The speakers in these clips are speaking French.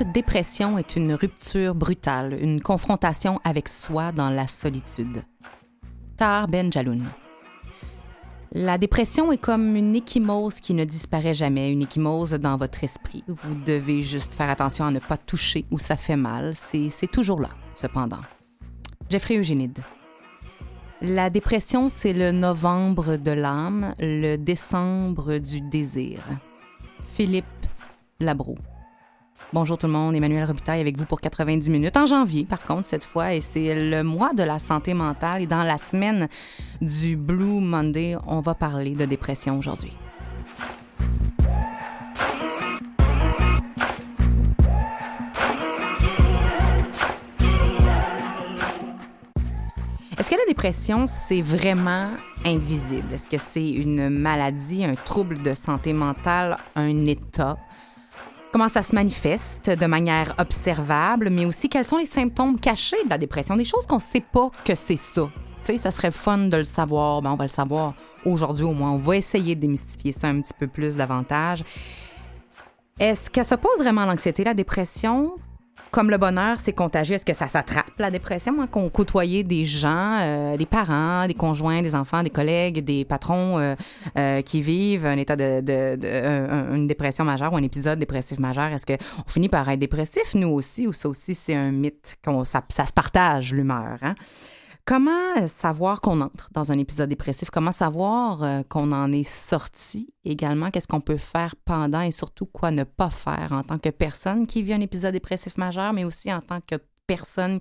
Toute dépression est une rupture brutale, une confrontation avec soi dans la solitude. Tar Ben Jaloun. La dépression est comme une échymose qui ne disparaît jamais, une échymose dans votre esprit. Vous devez juste faire attention à ne pas toucher où ça fait mal. C'est toujours là, cependant. Jeffrey Eugénide. La dépression, c'est le novembre de l'âme, le décembre du désir. Philippe Labro. Bonjour tout le monde, Emmanuel Robitaille avec vous pour 90 minutes en janvier, par contre, cette fois, et c'est le mois de la santé mentale. Et dans la semaine du Blue Monday, on va parler de dépression aujourd'hui. Est-ce que la dépression, c'est vraiment invisible? Est-ce que c'est une maladie, un trouble de santé mentale, un état? Comment ça se manifeste de manière observable, mais aussi quels sont les symptômes cachés de la dépression, des choses qu'on ne sait pas que c'est ça. Tu sais, ça serait fun de le savoir. Ben, on va le savoir aujourd'hui au moins. On va essayer de démystifier ça un petit peu plus davantage. Est-ce que ça pose vraiment l'anxiété, la dépression? Comme le bonheur, c'est contagieux. Est-ce que ça s'attrape, la dépression? Hein, qu'on côtoyait des gens, euh, des parents, des conjoints, des enfants, des collègues, des patrons euh, euh, qui vivent un état de, de, de un- une dépression majeure ou un épisode dépressif majeur? Est-ce qu'on finit par être dépressif, nous aussi, ou ça aussi, c'est un mythe, qu'on, ça, ça se partage, l'humeur? Hein? Comment euh, savoir qu'on entre dans un épisode dépressif? Comment savoir euh, qu'on en est sorti également? Qu'est-ce qu'on peut faire pendant et surtout quoi ne pas faire en tant que personne qui vit un épisode dépressif majeur, mais aussi en tant que personne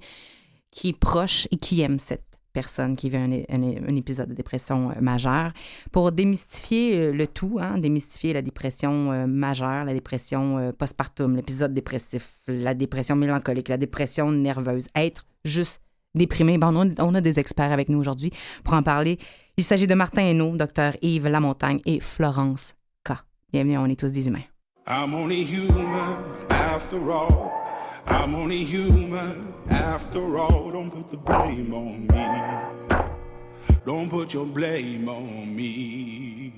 qui est proche et qui aime cette personne qui vit un, épisode de dépression euh, majeure. Pour démystifier euh, le tout, hein, démystifier la dépression majeure, la dépression postpartum, l'épisode dépressif, la dépression mélancolique, la dépression nerveuse, être juste déprimé. Bon, on, a, on a des experts avec nous aujourd'hui pour en parler. Il s'agit de Martin Hainaut, docteur Yves Lamontagne et Florence K. Bienvenue, on est tous des humains. I'm only human after all. I'm only human after all. Don't put the blame on me. Don't put your blame on me.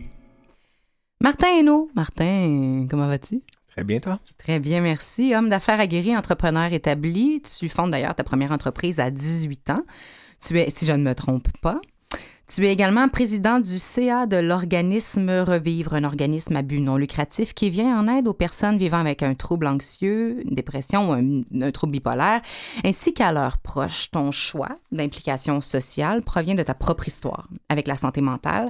Martin Hainaut. Martin, comment vas-tu? Très bien, toi? Très bien, merci. Homme d'affaires aguerri, entrepreneur établi. Tu fondes d'ailleurs ta première entreprise à 18 ans. Tu es, si je ne me trompe pas, tu es également président du CA de l'organisme Revivre, un organisme à but non lucratif qui vient en aide aux personnes vivant avec un trouble anxieux, une dépression ou un, un trouble bipolaire, ainsi qu'à leurs proches. Ton choix d'implication sociale provient de ta propre histoire avec la santé mentale.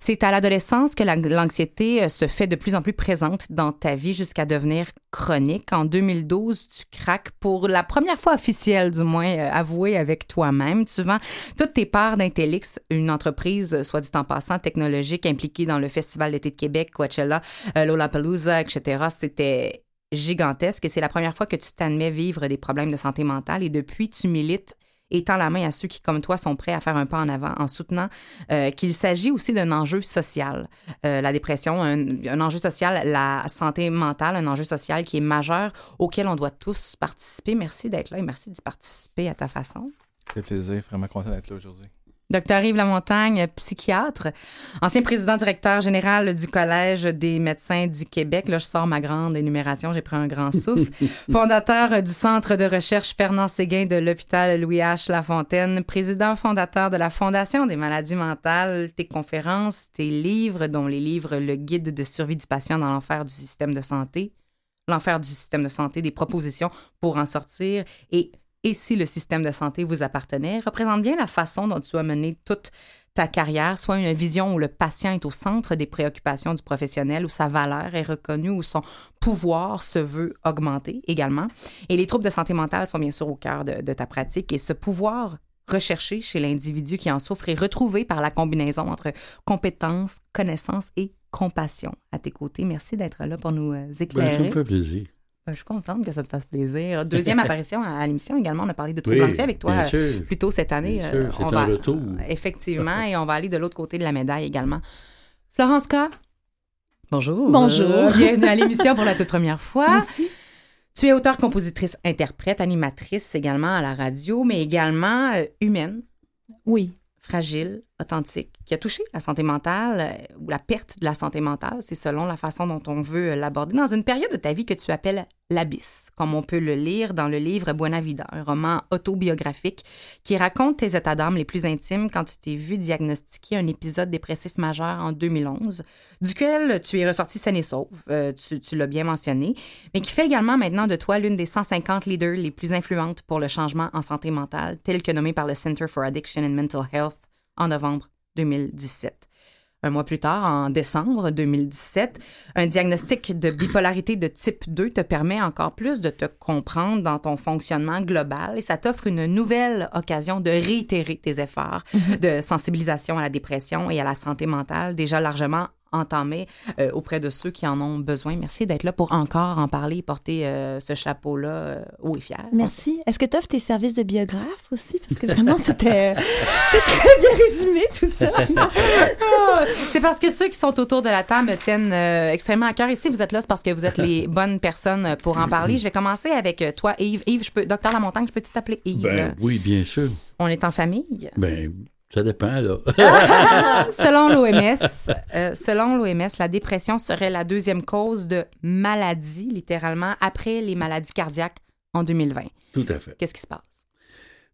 C'est à l'adolescence que la- l'anxiété euh, se fait de plus en plus présente dans ta vie jusqu'à devenir chronique. En 2012, tu craques pour la première fois officielle, du moins euh, avouée avec toi-même. Tu vends toutes tes parts d'Intelix, une entreprise, euh, soit dit en passant, technologique impliquée dans le Festival d'été de Québec, Coachella, Lollapalooza, etc. C'était gigantesque et c'est la première fois que tu t'admets vivre des problèmes de santé mentale et depuis, tu milites et tends la main à ceux qui, comme toi, sont prêts à faire un pas en avant en soutenant euh, qu'il s'agit aussi d'un enjeu social. Euh, la dépression, un, enjeu social, la santé mentale, un enjeu social qui est majeur auquel on doit tous participer. Merci d'être là et merci d'y participer à ta façon. Fait plaisir, vraiment content d'être là aujourd'hui. Docteur Yves Lamontagne, psychiatre, ancien président directeur général du Collège des médecins du Québec. Là, je sors ma grande énumération, j'ai pris un grand souffle. fondateur du Centre de recherche Fernand Séguin de l'hôpital Louis H. Lafontaine, président fondateur de la Fondation des maladies mentales, tes conférences, tes livres, dont les livres Le guide de survie du patient dans l'enfer du système de santé, l'enfer du système de santé, des propositions pour en sortir et et si le système de santé vous appartenait, représente bien la façon dont tu as mené toute ta carrière, soit une vision où le patient est au centre des préoccupations du professionnel, où sa valeur est reconnue, où son pouvoir se veut augmenter également. Et les troubles de santé mentale sont bien sûr au cœur de, de ta pratique et ce pouvoir recherché chez l'individu qui en souffre et retrouvé par la combinaison entre compétences, connaissances et compassion. À tes côtés, merci d'être là pour nous euh, éclairer. Ben, ça me fait plaisir. Je suis contente que ça te fasse plaisir. Deuxième apparition à, l'émission également. On a parlé de troubles Oui, anxieux avec toi euh, plus tôt cette année. Bien sûr, Euh, c'est on un va- retour. Effectivement, et on va aller de l'autre côté de la médaille également. Florence K. Bonjour. Bonjour. Bienvenue à l'émission pour la toute première fois. Merci. Tu es auteur, compositrice, interprète, animatrice également à la radio, mais également euh, humaine, Oui. fragile, authentique, qui a touché la santé mentale euh, ou la perte de la santé mentale, c'est selon la façon dont on veut euh, l'aborder, dans une période de ta vie que tu appelles l'abysse, comme on peut le lire dans le livre Buena Vida, un roman autobiographique qui raconte tes états d'âme les plus intimes quand tu t'es vu diagnostiquer un épisode dépressif majeur en 2011, duquel tu es ressorti saine et sauve, euh, tu, tu l'as bien mentionné, mais qui fait également maintenant de toi l'une des 150 leaders les plus influentes pour le changement en santé mentale, tel que nommé par le Center for Addiction and Mental Health en novembre 2017. Un mois plus tard, en décembre 2017, un diagnostic de bipolarité de type 2 te permet encore plus de te comprendre dans ton fonctionnement global et ça t'offre une nouvelle occasion de réitérer tes efforts de sensibilisation à la dépression et à la santé mentale déjà largement entamés euh, auprès de ceux qui en ont besoin. Merci d'être là pour encore en parler et porter euh, ce chapeau-là euh, haut et fier. Merci. Est-ce que tu offres tes services de biographe aussi? Parce que vraiment, c'était c'était très bien résumé, tout ça. Ah, c'est parce que ceux qui sont autour de la table me tiennent euh, extrêmement à cœur. Et si vous êtes là, c'est parce que vous êtes les bonnes personnes pour en parler. Je vais commencer avec euh, toi, Yves. Yves, je peux, docteur Lamontagne, je peux-tu t'appeler Yves? Ben oui, bien sûr. On est en famille. Ben, ça dépend, là. selon l'OMS, euh, selon l'OMS, la dépression serait la deuxième cause de maladie, littéralement, après les maladies cardiaques en 2020. Tout à fait. Qu'est-ce qui se passe?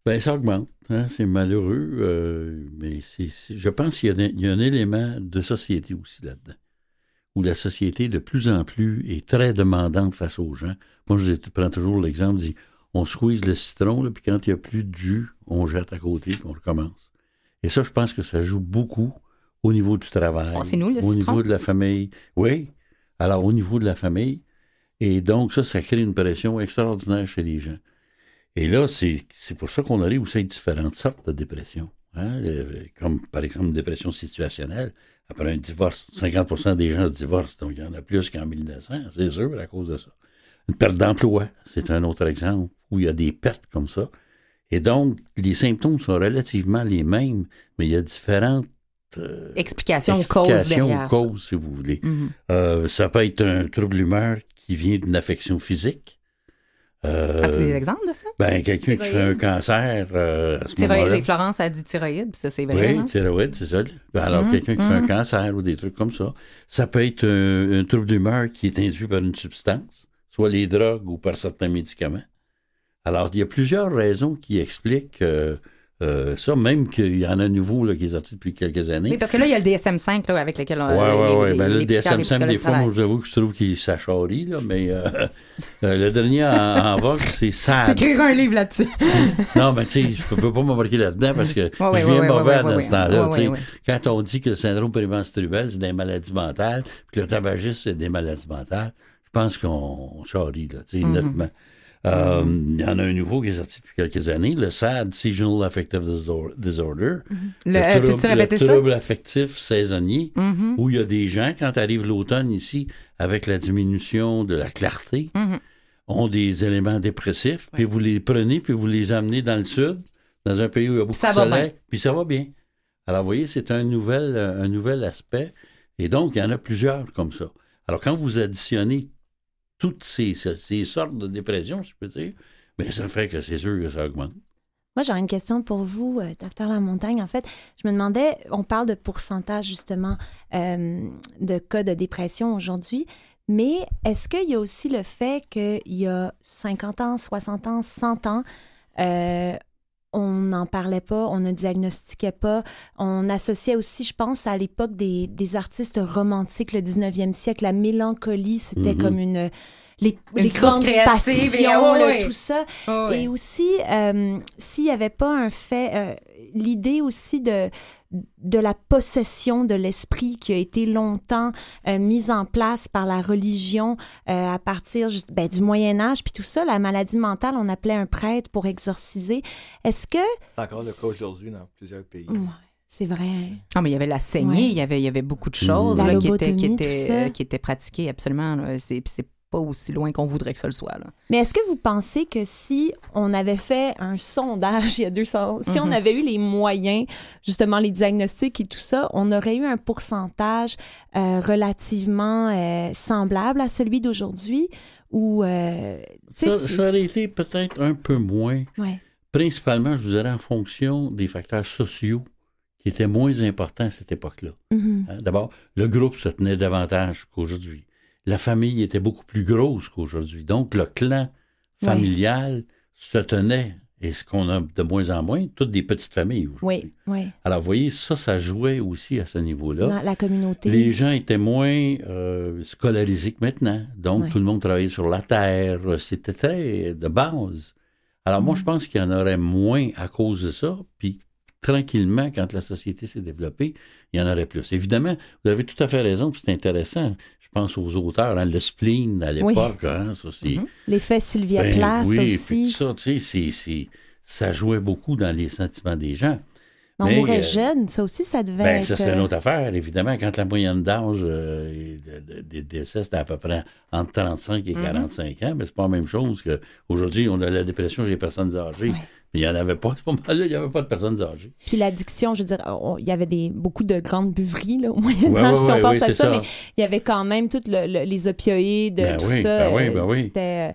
Ben, ça augmente. hein, c'est malheureux, euh, mais c'est, je pense qu'il y a, un- il y a un élément de société aussi là-dedans, où la société de plus en plus est très demandante face aux gens. Moi, je prends toujours l'exemple, on squeeze le citron, là, puis quand il n'y a plus de jus, on jette à côté, puis on recommence. Et ça, je pense que ça joue beaucoup au niveau du travail, Oh, c'est nous, le au citron. niveau de la famille. Oui, alors au niveau de la famille. Et donc, ça, ça crée une pression extraordinaire chez les gens. Et là, c'est c'est pour ça qu'on arrive aussi à différentes sortes de dépression. hein, euh, Comme par exemple une dépression situationnelle. Après un divorce, 50% des gens se divorcent, donc il y en a plus qu'en 1900, c'est sûr, à cause de ça. Une perte d'emploi, c'est un autre exemple, où il y a des pertes comme ça. Et donc, les symptômes sont relativement les mêmes, mais il y a différentes euh, explications ça. causes, si vous voulez. Mhm. Euh, ça peut être un trouble d'humeur qui vient d'une affection physique. Euh, As-tu des exemples de ça? ben, quelqu'un qui fait un cancer euh, à ce Thyroïde. Florence a dit thyroïde, puis ça, c'est vrai. Oui, hein? thyroïde, c'est ça. Ben, alors, Mhm, quelqu'un qui fait un mhm. cancer ou des trucs comme ça. Ça peut être un, un trouble d'humeur qui est induit par une substance, soit les drogues ou par certains médicaments. Alors, il y a plusieurs raisons qui expliquent euh, euh, ça, même qu'il y en a un nouveau là, qui est sorti depuis quelques années. Oui, parce que là, il y a le DSM-5 là, avec lequel on Oui, oui, oui. le psychiatres, les DSM-5, des fois, moi, travaillent. j'avoue que je trouve qu'il s'acharie, là, mais euh, euh, le dernier en, en vogue, c'est SAD. T'écriras un livre là-dessus. Non, mais tu sais, je peux, peux pas m'embarquer là-dedans parce que je viens mauvais ouais, dans ce temps-là. Quand on dit que le syndrome périmenstruel, c'est des maladies mentales, puis que le tabagisme, c'est des maladies mentales, je pense qu'on charrie, là, tu sais, Mhm. nettement. Euh, Il y en a un nouveau qui est sorti depuis quelques années, le SAD, Seasonal Affective Disor- Disorder. Le- euh, trouble, ça? affectif saisonnier, Mhm. où il y a des gens, quand arrive l'automne ici, avec la diminution de la clarté, Mhm. ont des éléments dépressifs, puis vous les prenez, puis vous les amenez dans le sud, dans un pays où il y a beaucoup Ça de soleil, puis ça va bien. Alors, vous voyez, c'est un nouvel, euh, un nouvel aspect. Et donc, il y en a plusieurs comme ça. Alors, quand vous additionnez toutes ces, ces, sortes de dépression, si je peux dire, bien, ça fait que c'est sûr que ça augmente. Moi, j'aurais une question pour vous, euh, docteur Lamontagne. En fait, je me demandais, on parle de pourcentage justement euh, de cas de dépression aujourd'hui, mais est-ce qu'il y a aussi le fait qu'il y a 50 ans, 60 ans, 100 ans, euh, on n'en parlait pas, on ne diagnostiquait pas. On associait aussi, je pense, à l'époque des, des artistes romantiques, le 19e siècle, la mélancolie, c'était Mhm. comme une, les, les grandes et- passions, ouais. tout ça. Oh. Et aussi, euh, s'il n'y avait pas un fait, euh, l'idée aussi de, de la possession de l'esprit qui a été longtemps euh, mise en place par la religion euh, à partir ben, du Moyen Âge, puis tout ça, la maladie mentale, on appelait un prêtre pour exorciser. Est-ce que... C'est encore le cas aujourd'hui dans plusieurs pays. Ouais, c'est vrai. hein? Ah, mais il y avait la saignée, Ouais. il, y avait, il y avait beaucoup de choses là, qui, étaient, qui, étaient, euh, qui étaient pratiquées absolument. c'est pas aussi loin qu'on voudrait que ça le soit. Là. Mais est-ce que vous pensez que si on avait fait un sondage il y a 200 si on Mhm. avait eu les moyens, justement les diagnostics et tout ça, on aurait eu un pourcentage euh, relativement euh, semblable à celui d'aujourd'hui ou euh, Ça, aurait été peut-être un peu moins, ouais. principalement, je vous dirais, en fonction des facteurs sociaux qui étaient moins importants à cette époque-là. Mhm. Hein, D'abord, le groupe se tenait davantage qu'aujourd'hui. La famille était beaucoup plus grosse qu'aujourd'hui. Donc, le clan familial se tenait. Et ce qu'on a de moins en moins, toutes des petites familles aujourd'hui. Oui, oui. Alors, vous voyez, ça, ça jouait aussi à ce niveau-là. La communauté. Les gens étaient moins euh, scolarisés que maintenant. Donc, tout le monde travaillait sur la terre. C'était très de base. Alors, moi, Mhm. je pense qu'il y en aurait moins à cause de ça. Puis, tranquillement, quand la société s'est développée, il y en aurait plus. Évidemment, vous avez tout à fait raison, puis c'est intéressant. Je pense aux auteurs, hein, le spleen à Oui. l'époque, hein, ça, c'est... Mhm. L'effet Sylvia Ben Plath oui, aussi. tout ça, tu sais, ça jouait beaucoup dans les sentiments des gens. on mais, mourait euh, jeune, ça aussi, ça devait Ben, être... ça, c'est une euh, autre affaire, évidemment. Quand la moyenne d'âge euh, de- de- des décès, c'était à peu près entre 35 et Mhm. 45 ans, mais c'est pas la même chose qu'aujourd'hui, on a la dépression chez les personnes âgées. Il n'y en avait pas. À ce moment-là, il n'y avait pas de personnes âgées. Puis l'addiction, je veux dire, on- il y avait des, beaucoup de grandes buveries là, au Moyen Ouais, Âge, ouais, si on pense à ça, ça. mais il y avait quand même le- le- les opioïdes, Ben tout oui, ça. ben oui, euh, ben oui. C'était,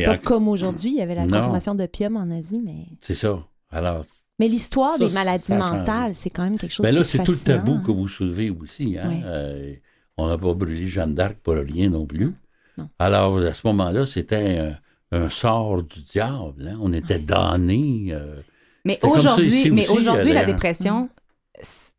euh, pas en- comme aujourd'hui, il y avait la Non. consommation d'opium en Asie, mais... C'est ça. Alors, Mais l'histoire Ça, des maladies mentales, c'est quand même quelque chose ben qui là, est c'est tout le tabou que vous soulevez aussi. Hein? Oui. Euh, on n'a pas brûlé Jeanne d'Arc pour rien non plus. Non. Alors, à ce moment-là, c'était un, un sort du diable. hein. On était damnés. euh, Mais aujourd'hui, mais aujourd'hui, la dépression,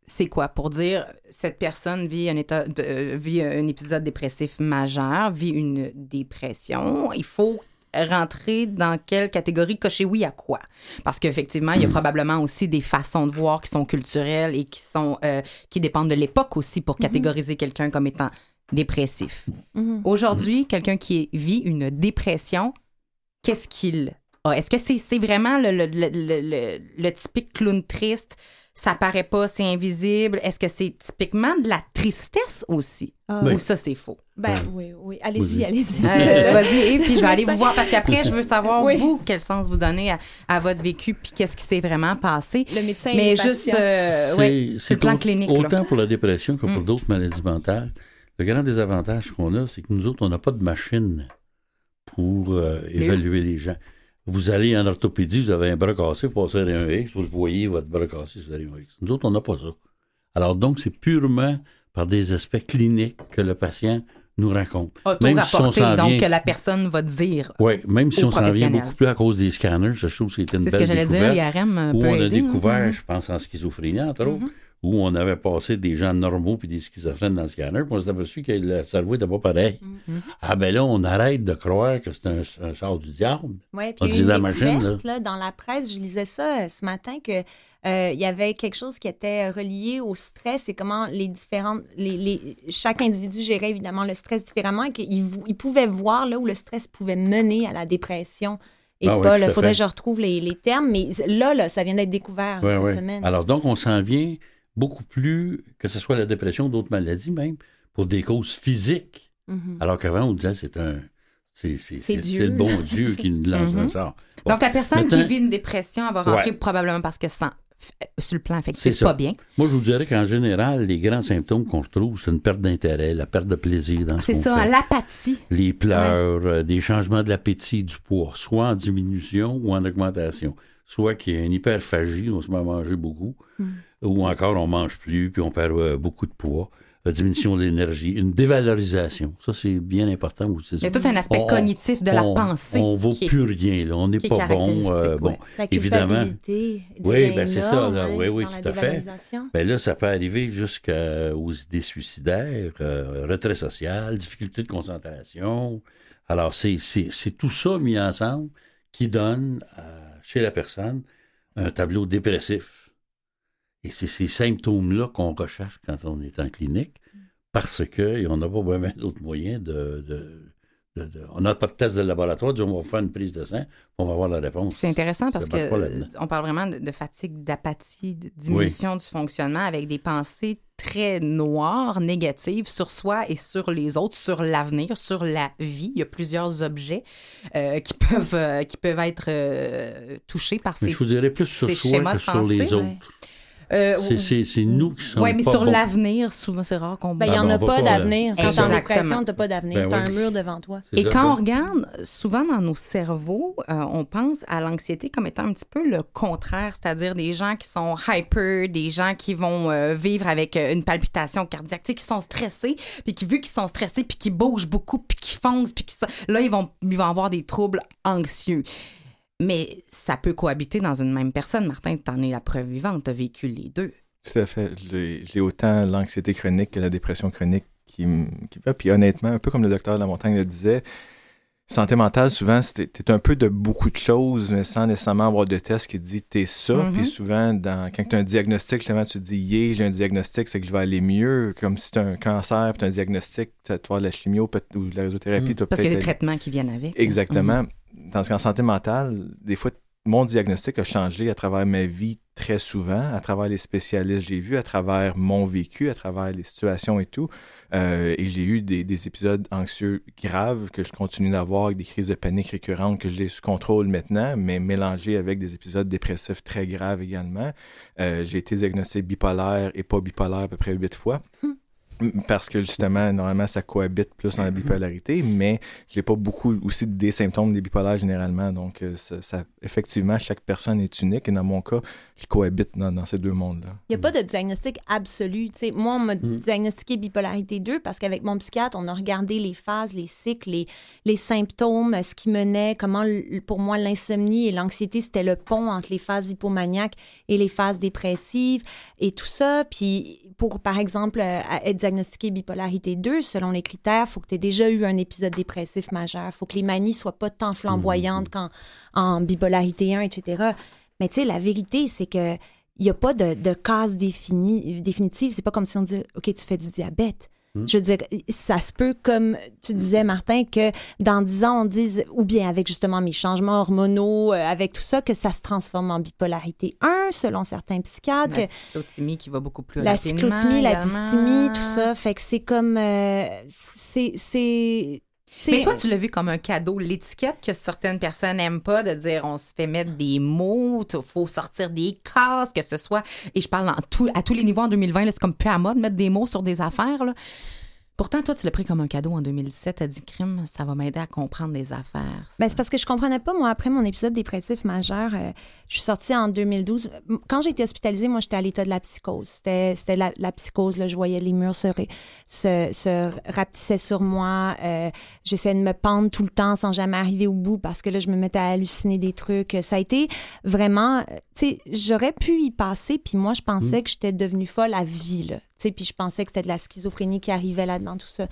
c'est quoi? Pour dire cette personne vit un état, de- euh, vit un épisode dépressif majeur, vit une dépression. Il faut rentrer dans quelle catégorie, cocher oui à quoi? Parce qu'effectivement, il y a probablement aussi des façons de voir qui sont culturelles et qui sont euh, qui dépendent de l'époque aussi pour catégoriser quelqu'un comme étant dépressif. Mhm. Aujourd'hui, quelqu'un qui vit une dépression, qu'est-ce qu'il a? Est-ce que c'est c'est vraiment le, le, le, le- le- le typique clown triste? Ça paraît pas, c'est invisible. Est-ce que c'est typiquement de la tristesse aussi? Ah, Ou ça, c'est faux? Ben oui, oui. Allez-y, allez-y. Euh, Vas-y, et puis je vais aller vous voir parce qu'après, je veux savoir, Oui. vous, quel sens vous donnez à, à votre vécu puis qu'est-ce qui s'est vraiment passé. Le médecin Mais les juste, euh, ouais, sur le plan au- clinique. là. Autant pour la dépression que pour Mm. d'autres maladies mentales. Le grand désavantage qu'on a, c'est que nous autres, on n'a pas de machine pour euh, évaluer les gens. Vous allez en orthopédie, vous avez un bras cassé, vous passez un X, vous le voyez, votre bras cassé, vous avez un X. Nous autres, on n'a pas ça. Alors donc, c'est purement par des aspects cliniques que le patient nous raconte. Même si on s'en donc vient- que la personne va dire. Oui, même si on s'en vient beaucoup plus à cause des scanners, je trouve que c'était une C'est ce belle que j'allais dire, l'IRM euh, où peut on a aider, hein. découvert, Mhm. je pense, en schizophrénie, entre autres, Mhm. Où on avait passé des gens normaux puis des schizophrènes dans le scanner, puis on s'est aperçu que le cerveau n'était pas pareil. Mhm. Ah ben là, on arrête de croire que c'est un, un sort du diable. Ouais, On puis il a dit la machine, là, dans la presse, je lisais ça euh, ce matin que euh, il y avait quelque chose qui était relié au stress et comment les différentes les, les- chaque individu gérait évidemment le stress différemment et qu'il il pouvait voir là où le stress pouvait mener à la dépression et Ah pas à faudrait que je retrouve les, les termes mais là là ça vient d'être découvert cette semaine Alors donc, on s'en vient beaucoup plus, que ce soit la dépression ou d'autres maladies même, pour des causes physiques. Mhm. Alors qu'avant, on disait c'est un... C'est c'est- C'est c'est- c'est le bon Dieu C'est qui nous lance un sort. Bon. Donc, la personne Maintenant- qui vit une dépression, elle va rentrer Ouais. probablement parce que sent, sur le plan C'est affectif, ça. pas bien. Moi, je vous dirais qu'en général, les grands symptômes qu'on retrouve, c'est une perte d'intérêt, la perte de plaisir dans ce C'est ça, l'apathie. les pleurs, euh, des changements de l'appétit, du poids, soit en diminution ou en augmentation. Soit qu'il y a une hyperphagie, on se met à manger beaucoup, Hmm. Ou encore on mange plus, puis on perd euh, beaucoup de poids. Euh, diminution de l'énergie, une dévalorisation. Ça, c'est bien important aussi. Il y a tout un aspect On- cognitif de la on- pensée. On vaut qui est- plus rien, là. On n'est pas bon. euh, bon, ouais. la évidemment. Oui, ben, c'est ça, là. hein, Oui, oui, la tout à fait. Ben là, ça peut arriver jusqu'aux idées suicidaires, euh, retrait social, difficulté de concentration. Alors, c'est c'est- c'est tout ça mis ensemble qui donne chez la personne un tableau dépressif. Et c'est ces symptômes-là qu'on recherche quand on est en clinique parce qu'on n'a pas vraiment d'autres moyens de, de- de- de- On n'a pas de test de laboratoire, on va faire une prise de sang, on va avoir la réponse. C'est intéressant parce que on parle vraiment de, de fatigue, d'apathie, de diminution du fonctionnement avec des pensées très noires, négatives sur soi et sur les autres, sur l'avenir, sur la vie. Il y a plusieurs objets euh, qui peuvent euh, qui peuvent être euh, touchés par Mais ces je vous dirais plus sur ces soi schémas que de sur les autres. Euh, C'est- nous qui sommes ouais, mais pas sur l'avenir, souvent c'est rare qu'on Ben, il n'y Ah, en ben, a pas d'avenir. Quand t'es en dépression, t'as pas d'avenir. Ben t'as oui. un mur devant toi. Et ça, quand on regarde, souvent dans nos cerveaux, euh, on pense à l'anxiété comme étant un petit peu le contraire, c'est-à-dire des gens qui sont hyper, des gens qui vont euh, vivre avec une palpitation cardiaque, tu sais, qui sont stressés, puis qui, vu qu'ils sont stressés, puis qui bougent beaucoup, puis qui foncent, puis qui... Là, ils vont, ils vont avoir des troubles anxieux. Mais ça peut cohabiter dans une même personne. Martin, t'en es la preuve vivante, t'as vécu les deux. Tout à fait. J'ai autant l'anxiété chronique que la dépression chronique qui, qui va. Puis honnêtement, un peu comme le docteur de la montagne le disait, santé mentale, souvent, c'est t'es un peu de beaucoup de choses, mais sans nécessairement avoir de test qui dit t'es ça. Mhm. Puis souvent, dans, quand tu as un diagnostic, justement, tu te dis, yeah, j'ai un diagnostic, c'est que je vais aller mieux. Comme si tu as un cancer, puis tu as un diagnostic, tu vas voir la chimio ou de la radiothérapie, tu vas Parce qu'il y a des traitements qui viennent avec. Exactement. Tandis qu'en santé mentale, des fois, mon diagnostic a changé à travers ma vie très souvent, à travers les spécialistes que j'ai vus, à travers mon vécu, à travers les situations et tout. Euh, et j'ai eu des, des épisodes anxieux graves que je continue d'avoir, des crises de panique récurrentes que j'ai sous contrôle maintenant, mais mélangées avec des épisodes dépressifs très graves également. Euh, j'ai été diagnostiqué bipolaire et pas bipolaire à peu près huit fois. Parce que justement, normalement, ça cohabite plus dans la bipolarité, mais j'ai pas beaucoup aussi des symptômes des bipolaires généralement. Donc, euh, ça, ça- effectivement, chaque personne est unique et dans mon cas, je cohabite dans, dans ces deux mondes-là. Il n'y a pas de diagnostic absolu. tu sais. moi, on m'a Mm. diagnostiqué bipolarité 2 parce qu'avec mon psychiatre, on a regardé les phases, les cycles, les, les symptômes, ce qui menait, comment, pour moi, l'insomnie et l'anxiété, c'était le pont entre les phases hypomaniaques et les phases dépressives et tout ça. Puis, pour, par exemple, euh, être diagnostiqué bipolarité 2, selon les critères, il faut que tu aies déjà eu un épisode dépressif majeur. Il faut que les manies soient pas tant flamboyantes qu'en en bipolarité 1, etc. Mais tu sais, la vérité, c'est que il n'y a pas de, de case définie, définitive. C'est pas comme si on dit, OK, tu fais du diabète. Je veux dire, ça se peut, comme tu disais, Martin, que dans 10 ans, on dise, ou bien avec justement mes changements hormonaux, euh, avec tout ça, que ça se transforme en bipolarité 1, selon certains psychiatres. La cyclothymie qui va beaucoup plus la rapidement. cyclothymie, la également. dysthymie, tout ça. Fait que c'est comme. euh, c'est. Mais toi, tu l'as vu comme un cadeau. L'étiquette que certaines personnes n'aiment pas, de dire on se fait mettre des mots, il faut sortir des cases, que ce soit. Et je parle en tout- à tous les niveaux en 2020, là, c'est comme plus à mode de mettre des mots sur des affaires. là. Pourtant, toi, tu l'as pris comme un cadeau en 2017. Tu as dit crime, ça va m'aider à comprendre les affaires. Ben, c'est parce que je comprenais pas, moi, après mon épisode dépressif majeur, euh, je suis sortie en 2012. Quand j'ai été hospitalisée, moi, j'étais à l'état de la psychose. C'était, c'était la, la psychose, là, je voyais les murs se, ré- se, se rapetissaient sur moi. Euh, j'essayais de me pendre tout le temps sans jamais arriver au bout parce que là, je me mettais à halluciner des trucs. Ça a été vraiment, euh, tu sais, j'aurais pu y passer, puis moi, je pensais que j'étais devenue folle à vie, là. Puis je pensais que c'était de la schizophrénie qui arrivait là-dedans, tout ça.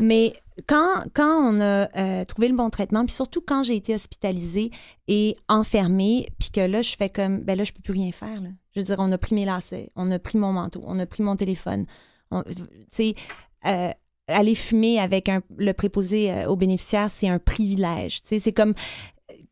Mais quand, on a euh, trouvé le bon traitement, puis surtout quand j'ai été hospitalisée et enfermée, puis que là, je fais comme, ben là, je peux plus rien faire. Je veux dire, on a pris mes lacets, on a pris mon manteau, on a pris mon téléphone. On- Tu sais, euh, aller fumer avec le préposé euh, aux bénéficiaires, c'est un privilège. Tu sais, c'est comme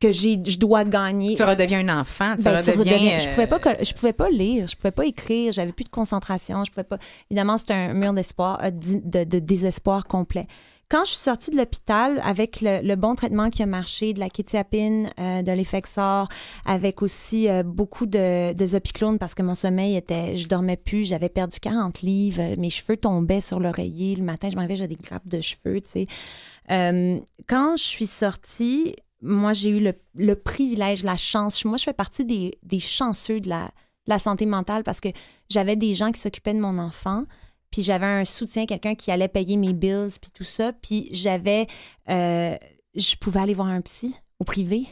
que j'ai, je dois gagner. tu redeviens un enfant, tu Ben, tu redeviens. redeviens- je euh, pouvais pas je pouvais pas lire je pouvais pas écrire j'avais plus de concentration je pouvais pas évidemment c'était un mur d'espoir euh, de, de désespoir complet quand je suis sortie de l'hôpital avec le, le bon traitement qui a marché, de la kétiapine, euh, de l'Effexor, avec aussi euh, beaucoup de, de Zopiclone parce que mon sommeil était, je dormais plus, j'avais perdu 40 livres, mes cheveux tombaient sur l'oreiller, le matin je m'en vais, j'avais des grappes de cheveux, tu sais. Euh, quand je suis sortie, moi, j'ai eu le, le privilège, la chance. Moi, je fais partie des, des chanceux de la, la santé mentale parce que j'avais des gens qui s'occupaient de mon enfant, puis j'avais un soutien, quelqu'un qui allait payer mes bills, puis tout ça, puis j'avais... euh, je pouvais aller voir un psy au privé.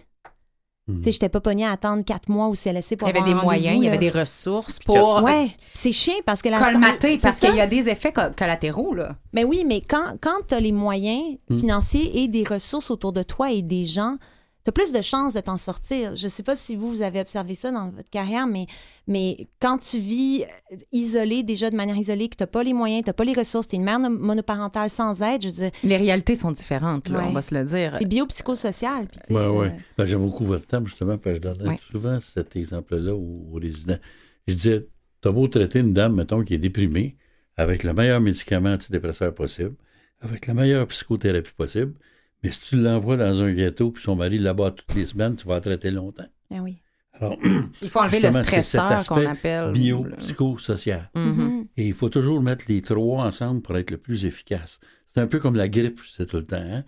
Tu sais, j'étais pas pognée à attendre quatre mois au CLSC pour Il y avait avoir des moyens, il y avait des ressources pour Ouais, c'est chiant parce que la colmater, parce qu'il y a des effets co- collatéraux, là. Mais oui, mais quand, quand tu as les moyens Hmm. financiers et des ressources autour de toi et des gens, tu as plus de chances de t'en sortir. Je sais pas si vous, vous avez observé ça dans votre carrière, mais, mais quand tu vis euh, isolé, déjà de manière isolée, que tu pas les moyens, tu pas les ressources, tu es une mère no- monoparentale sans aide, je veux dire, Les réalités sont différentes, là, Ouais. on va se le dire. c'est biopsychosocial. Puis, tu sais, Ouais, ouais. Ben, J'aime beaucoup votre thème, justement, parce que je donnais Ouais. souvent cet exemple-là aux, aux résidents. Je disais, t'as beau traiter une dame, mettons, qui est déprimée, avec le meilleur médicament antidépresseur possible, avec la meilleure psychothérapie possible, mais si tu l'envoies dans un ghetto, puis son mari là-bas toutes les semaines, tu vas la traiter longtemps. Ah oui. Alors, Il faut enlever le c'est stresseur qu'on appelle. bio-psychosocial. Mhm. Mhm. Et il faut toujours mettre les trois ensemble pour être le plus efficace. C'est un peu comme la grippe, je sais tout le temps. hein.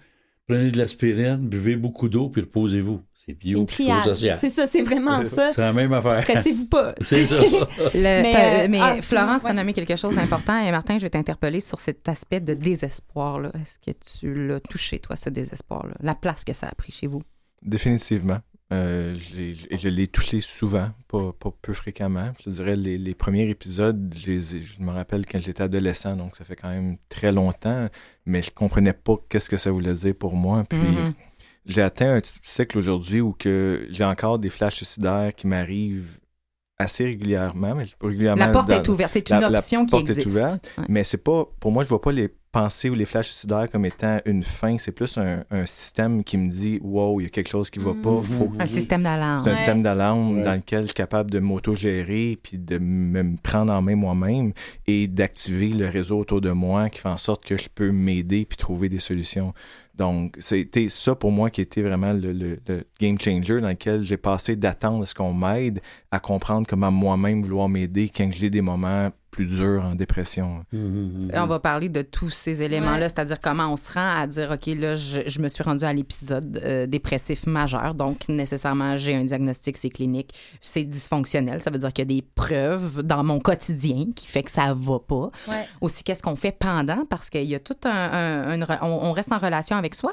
Prenez de l'aspirine, buvez beaucoup d'eau, puis reposez-vous. C'est Une triade. bio-psychosocial. C'est ça, c'est vraiment ça. C'est la même affaire. Stressez-vous pas. C'est ça. Le- Mais, euh, mais ah, Florence, tu as nommé quelque chose d'important. Et Martin, je vais t'interpeller sur cet aspect de désespoir. là. Est-ce que tu l'as touché, toi, ce désespoir-là? La place que ça a pris chez vous? Définitivement. Euh, je l'ai- touché souvent, pas, pas peu fréquemment. Je dirais les, les premiers épisodes, je, les ai- je me rappelle quand j'étais adolescent, donc ça fait quand même très longtemps, mais je comprenais pas qu'est-ce que ça voulait dire pour moi. Puis Mhm. J'ai atteint un cycle aujourd'hui où que j'ai encore des flashs suicidaires qui m'arrivent assez régulièrement, mais régulièrement. La porte dans- est ouverte. C'est une la- la option qui porte est existe. ouverte. Ouais. mais c'est pas, pour moi, je vois pas les pensées ou les flashs suicidaires comme étant une fin. C'est plus un, un système qui me dit, wow, il y a quelque chose qui va pas. Mhm. Faut Un système d'alarme. c'est un Ouais. système d'alarme Ouais. dans lequel je suis capable de m'auto-gérer puis de me prendre en main moi-même et d'activer le réseau autour de moi qui fait en sorte que je peux m'aider puis trouver des solutions. Donc, c'était ça pour moi qui était vraiment le, game changer dans lequel j'ai passé d'attendre à ce qu'on m'aide à comprendre comment moi-même vouloir m'aider quand j'ai des moments plus durs en dépression. Mhm, On va parler de tous ces éléments-là, Ouais. c'est-à-dire comment on se rend à dire, OK, là, je, je me suis rendu à l'épisode euh, dépressif majeur, donc nécessairement, j'ai un diagnostic, c'est clinique, c'est dysfonctionnel, ça veut dire qu'il y a des preuves dans mon quotidien qui fait que ça va pas. Ouais. Aussi, qu'est-ce qu'on fait pendant, parce qu'il y a tout un... un- une re- on, on reste en relation avec soi.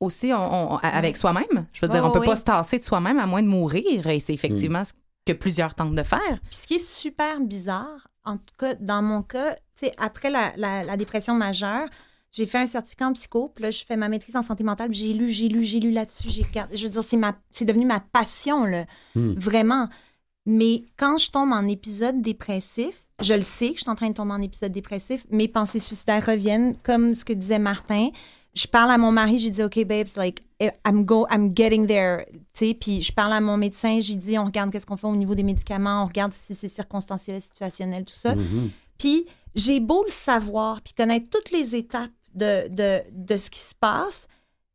Aussi, on, on- avec soi-même. Je veux dire, on peut pas se tasser de soi-même à moins de mourir, et c'est effectivement ce que plusieurs tentent de faire. Puis ce qui est super bizarre, en tout cas, dans mon cas, tu sais, après la, la- la dépression majeure, j'ai fait un certificat en psycho, puis là, je fais ma maîtrise en santé mentale, puis j'ai lu, j'ai lu, j'ai lu là-dessus, j'ai regardé. Je veux dire, c'est, ma, c'est devenu ma passion, là. Hmm. Vraiment. Mais quand je tombe en épisode dépressif, je le sais que je suis en train de tomber en épisode dépressif, mes pensées suicidaires reviennent, comme ce que disait Martin. Je parle à mon mari, j'ai dit, OK, babes, like, I'm, go, I'm getting there. Puis je parle à mon médecin, j'ai dit, on regarde qu'est-ce qu'on fait au niveau des médicaments, on regarde si c'est circonstanciel, situationnel, tout ça. mhm. Puis j'ai beau le savoir, puis connaître toutes les étapes de, de, de ce qui se passe,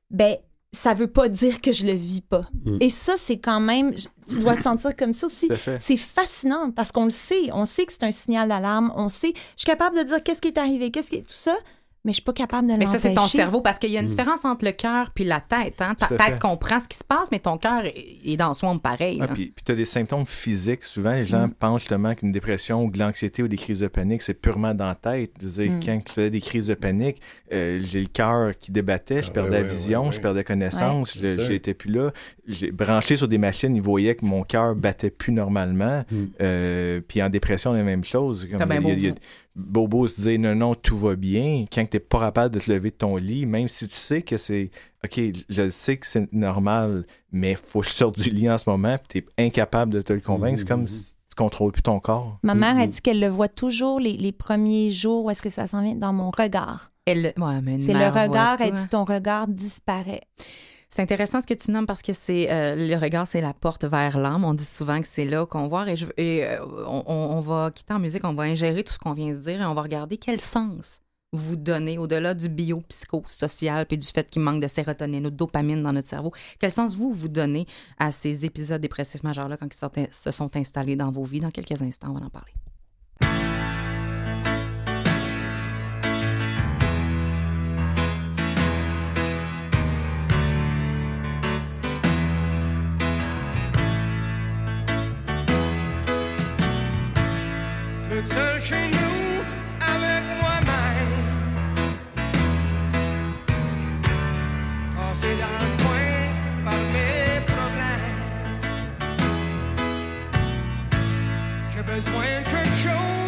ben ça veut pas dire que je le vis pas. Mm. Et ça, c'est quand même, tu dois te sentir comme ça aussi. C'est fascinant parce qu'on le sait, on sait que c'est un signal d'alarme, on sait, je suis capable de dire qu'est-ce qui est arrivé, qu'est-ce qui est tout ça, mais je suis pas capable de Mais l'empêcher. ça, c'est ton cerveau, parce qu'il y a une différence entre le cœur puis la tête. Hein? Ta tête fait. comprend ce qui se passe, mais ton cœur est dans le swamp pareil. Ah, hein. puis tu as des symptômes physiques. Souvent, les gens Mm. pensent justement qu'une dépression ou de l'anxiété ou des crises de panique, c'est purement dans la tête. Je veux dire, Mm. quand je faisais des crises de panique, euh, j'ai le cœur qui débattait, je Ah, perdais ouais, la vision, ouais, je perdais connaissance, j'étais plus là. J'ai branché sur des machines, ils voyaient que mon cœur battait plus normalement. Mm. Euh, puis en dépression, la même chose. Comme T'as bien il y a- beau il y a- Bobo se disait non, non, tout va bien. Quand tu n'es pas capable de te lever de ton lit, même si tu sais que c'est OK, je sais que c'est normal, mais faut que je sorte du lit en ce moment, puis tu es incapable de te le convaincre. C'est comme Mhm. si tu contrôles plus ton corps. Ma mère a dit qu'elle le voit toujours les, les premiers jours où est-ce que ça s'en vient dans mon regard. Ouais, C'est le regard, elle hein. dit ton regard disparaît. C'est intéressant ce que tu nommes parce que c'est euh, le regard, c'est la porte vers l'âme. On dit souvent que c'est là qu'on voit. Et, euh, on, va quitter en musique, on va ingérer tout ce qu'on vient de dire et on va regarder quel sens vous donnez au-delà du biopsychosocial puis du fait qu'il manque de sérotonine ou de dopamine dans notre cerveau. Quel sens vous vous donnez à ces épisodes dépressifs majeurs-là quand ils se sont installés dans vos vies? Dans quelques instants, on va en parler. seul chez nous avec moi-même. Dans le coin par mes problèmes. J'ai besoin quelque chose.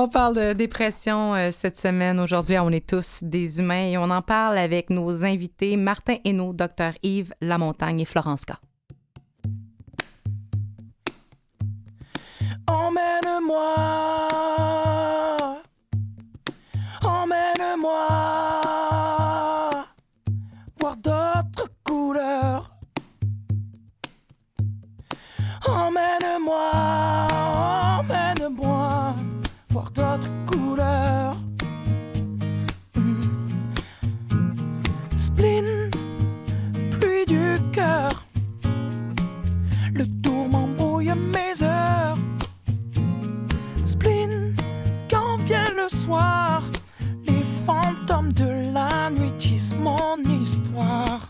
On parle de dépression euh, cette semaine. Aujourd'hui, on est tous des humains et on en parle avec nos invités Martin Hainaut, Dr Yves Lamontagne et Florence K. Emmène-moi Emmène-moi Le tourment brouille mes heures. Spleen, quand vient le soir, les fantômes de la nuit mon histoire.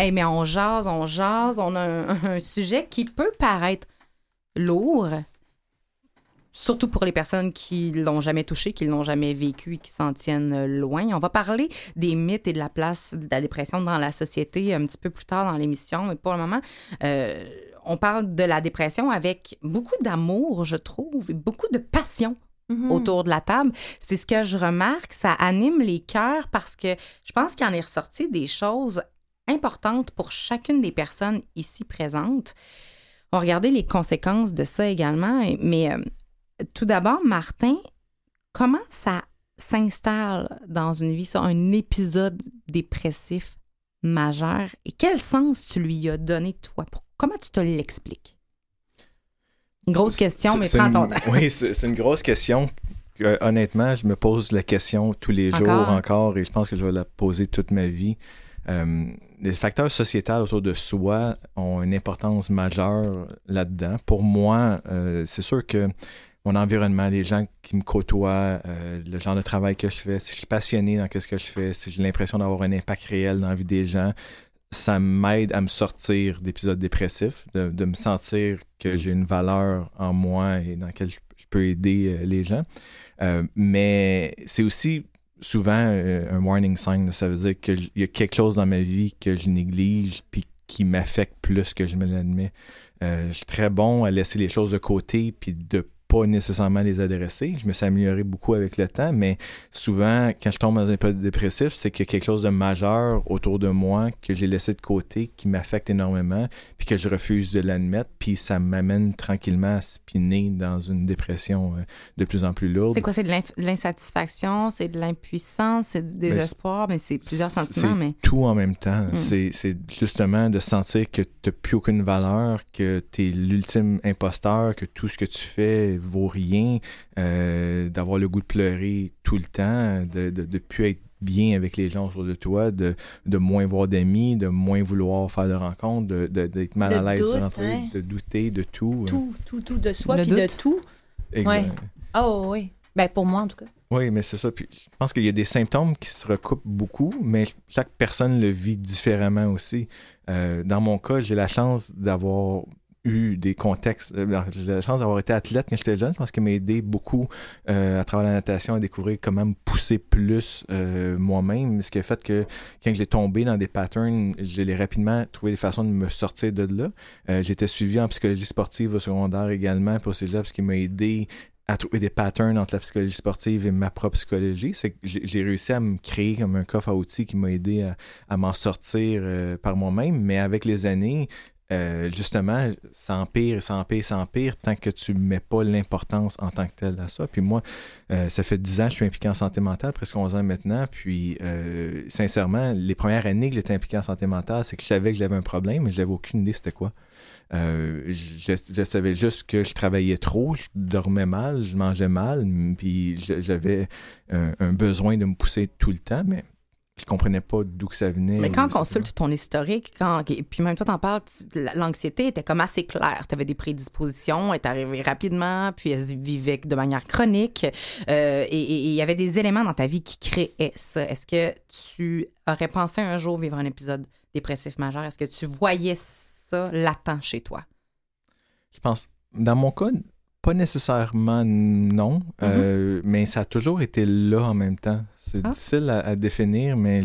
Hey, mais on jase, on jase. On a un, un sujet qui peut paraître lourd, surtout pour les personnes qui l'ont jamais touché, qui l'ont jamais vécu et qui s'en tiennent loin. On va parler des mythes et de la place de la dépression dans la société un petit peu plus tard dans l'émission, mais pour le moment, euh, on parle de la dépression avec beaucoup d'amour, je trouve, et beaucoup de passion Mhm. autour de la table. C'est ce que je remarque, ça anime les cœurs parce que je pense qu'il en est ressorti des choses importantes pour chacune des personnes ici présentes. On va regarder les conséquences de ça également, mais euh, tout d'abord, Martin, comment ça s'installe dans une vie, ça, un épisode dépressif majeur? Et quel sens tu lui as donné, toi? Pour- comment tu te l'expliques? Une grosse question, mais prends une- ton temps. Oui, c'est une grosse question. que, honnêtement, je me pose la question tous les jours Encore? encore et je pense que je vais la poser toute ma vie. Euh, les facteurs sociétals autour de soi ont une importance majeure là-dedans. Pour moi, euh, c'est sûr que mon environnement, les gens qui me côtoient, euh, le genre de travail que je fais, si je suis passionné dans ce que je fais, si j'ai l'impression d'avoir un impact réel dans la vie des gens, ça m'aide à me sortir d'épisodes dépressifs, de, de me sentir que j'ai une valeur en moi et dans laquelle je, je peux aider euh, les gens. Euh, mais c'est aussi souvent euh, un warning sign. Ça veut dire qu'il y a quelque chose dans ma vie que je néglige puis qui m'affecte plus que je me l'admets. Euh, je suis très bon à laisser les choses de côté puis de pas nécessairement les adresser. Je me suis amélioré beaucoup avec le temps, mais souvent, quand je tombe dans un épisode dépressif, c'est qu'il y a quelque chose de majeur autour de moi que j'ai laissé de côté, qui m'affecte énormément, puis que je refuse de l'admettre, puis ça m'amène tranquillement à spinner dans une dépression euh, de plus en plus lourde. C'est quoi? C'est de l'insatisfaction, c'est de l'impuissance, c'est du désespoir, mais c'est plusieurs sentiments, mais... tout en même temps. Mm. C'est, c'est justement de sentir que tu n'as plus aucune valeur, que tu es l'ultime imposteur, que tout ce que tu fais vaut rien, euh, d'avoir le goût de pleurer tout le temps, de de, de plus être bien avec les gens autour de toi, de, de moins voir d'amis, de moins vouloir faire de rencontres, de, de- d'être mal Le à l'aise de hein. de douter de tout. Tout, tout, tout de soi, puis de tout. Exact. Ouais. Oh oui. Ben pour moi en tout cas. Oui, mais c'est ça. Puis je pense qu'il y a des symptômes qui se recoupent beaucoup, mais chaque personne le vit différemment aussi. Euh, dans mon cas, j'ai la chance d'avoir eu des contextes. euh, J'ai la chance d'avoir été athlète quand j'étais jeune. Je pense qu'il m'a aidé beaucoup euh, à travers la natation à découvrir comment me pousser plus euh, moi-même. Ce qui a fait que quand j'ai tombé dans des patterns, j'ai rapidement trouvé des façons de me sortir de là. Euh, J'étais suivi en psychologie sportive au secondaire également pour cégep, ce qui m'a aidé à trouver des patterns entre la psychologie sportive et ma propre psychologie. C'est que j'ai réussi à me créer comme un coffre à outils qui m'a aidé à, m'en sortir euh, par moi-même. Mais avec les années, euh, justement, ça empire, ça empire, ça empire tant que tu mets pas l'importance en tant que tel à ça. Puis moi, euh, ça fait 10 ans que je suis impliqué en santé mentale, presque 11 ans maintenant. Puis, euh, sincèrement, les premières années que j'étais impliqué en santé mentale, c'est que je savais que j'avais un problème, mais j'avais aucune idée c'était quoi. Je, je savais juste que je travaillais trop, je dormais mal, je mangeais mal, puis je- j'avais un, un besoin de me pousser tout le temps, mais je comprenais pas d'où que ça venait. Mais quand on consulte ton historique, quand, et puis même toi t'en parles, l'anxiété était comme assez claire. Tu avais des prédispositions, elle est arrivée rapidement, puis elle se vivait de manière chronique. euh, et il y avait des éléments dans ta vie qui créaient ça. Est-ce que tu aurais pensé un jour vivre un épisode dépressif majeur? Est-ce que tu voyais ça latent chez toi? Je pense, dans mon cas, pas nécessairement non, euh, mais ça a toujours été là en même temps. C'est Ah. difficile à, à définir, mais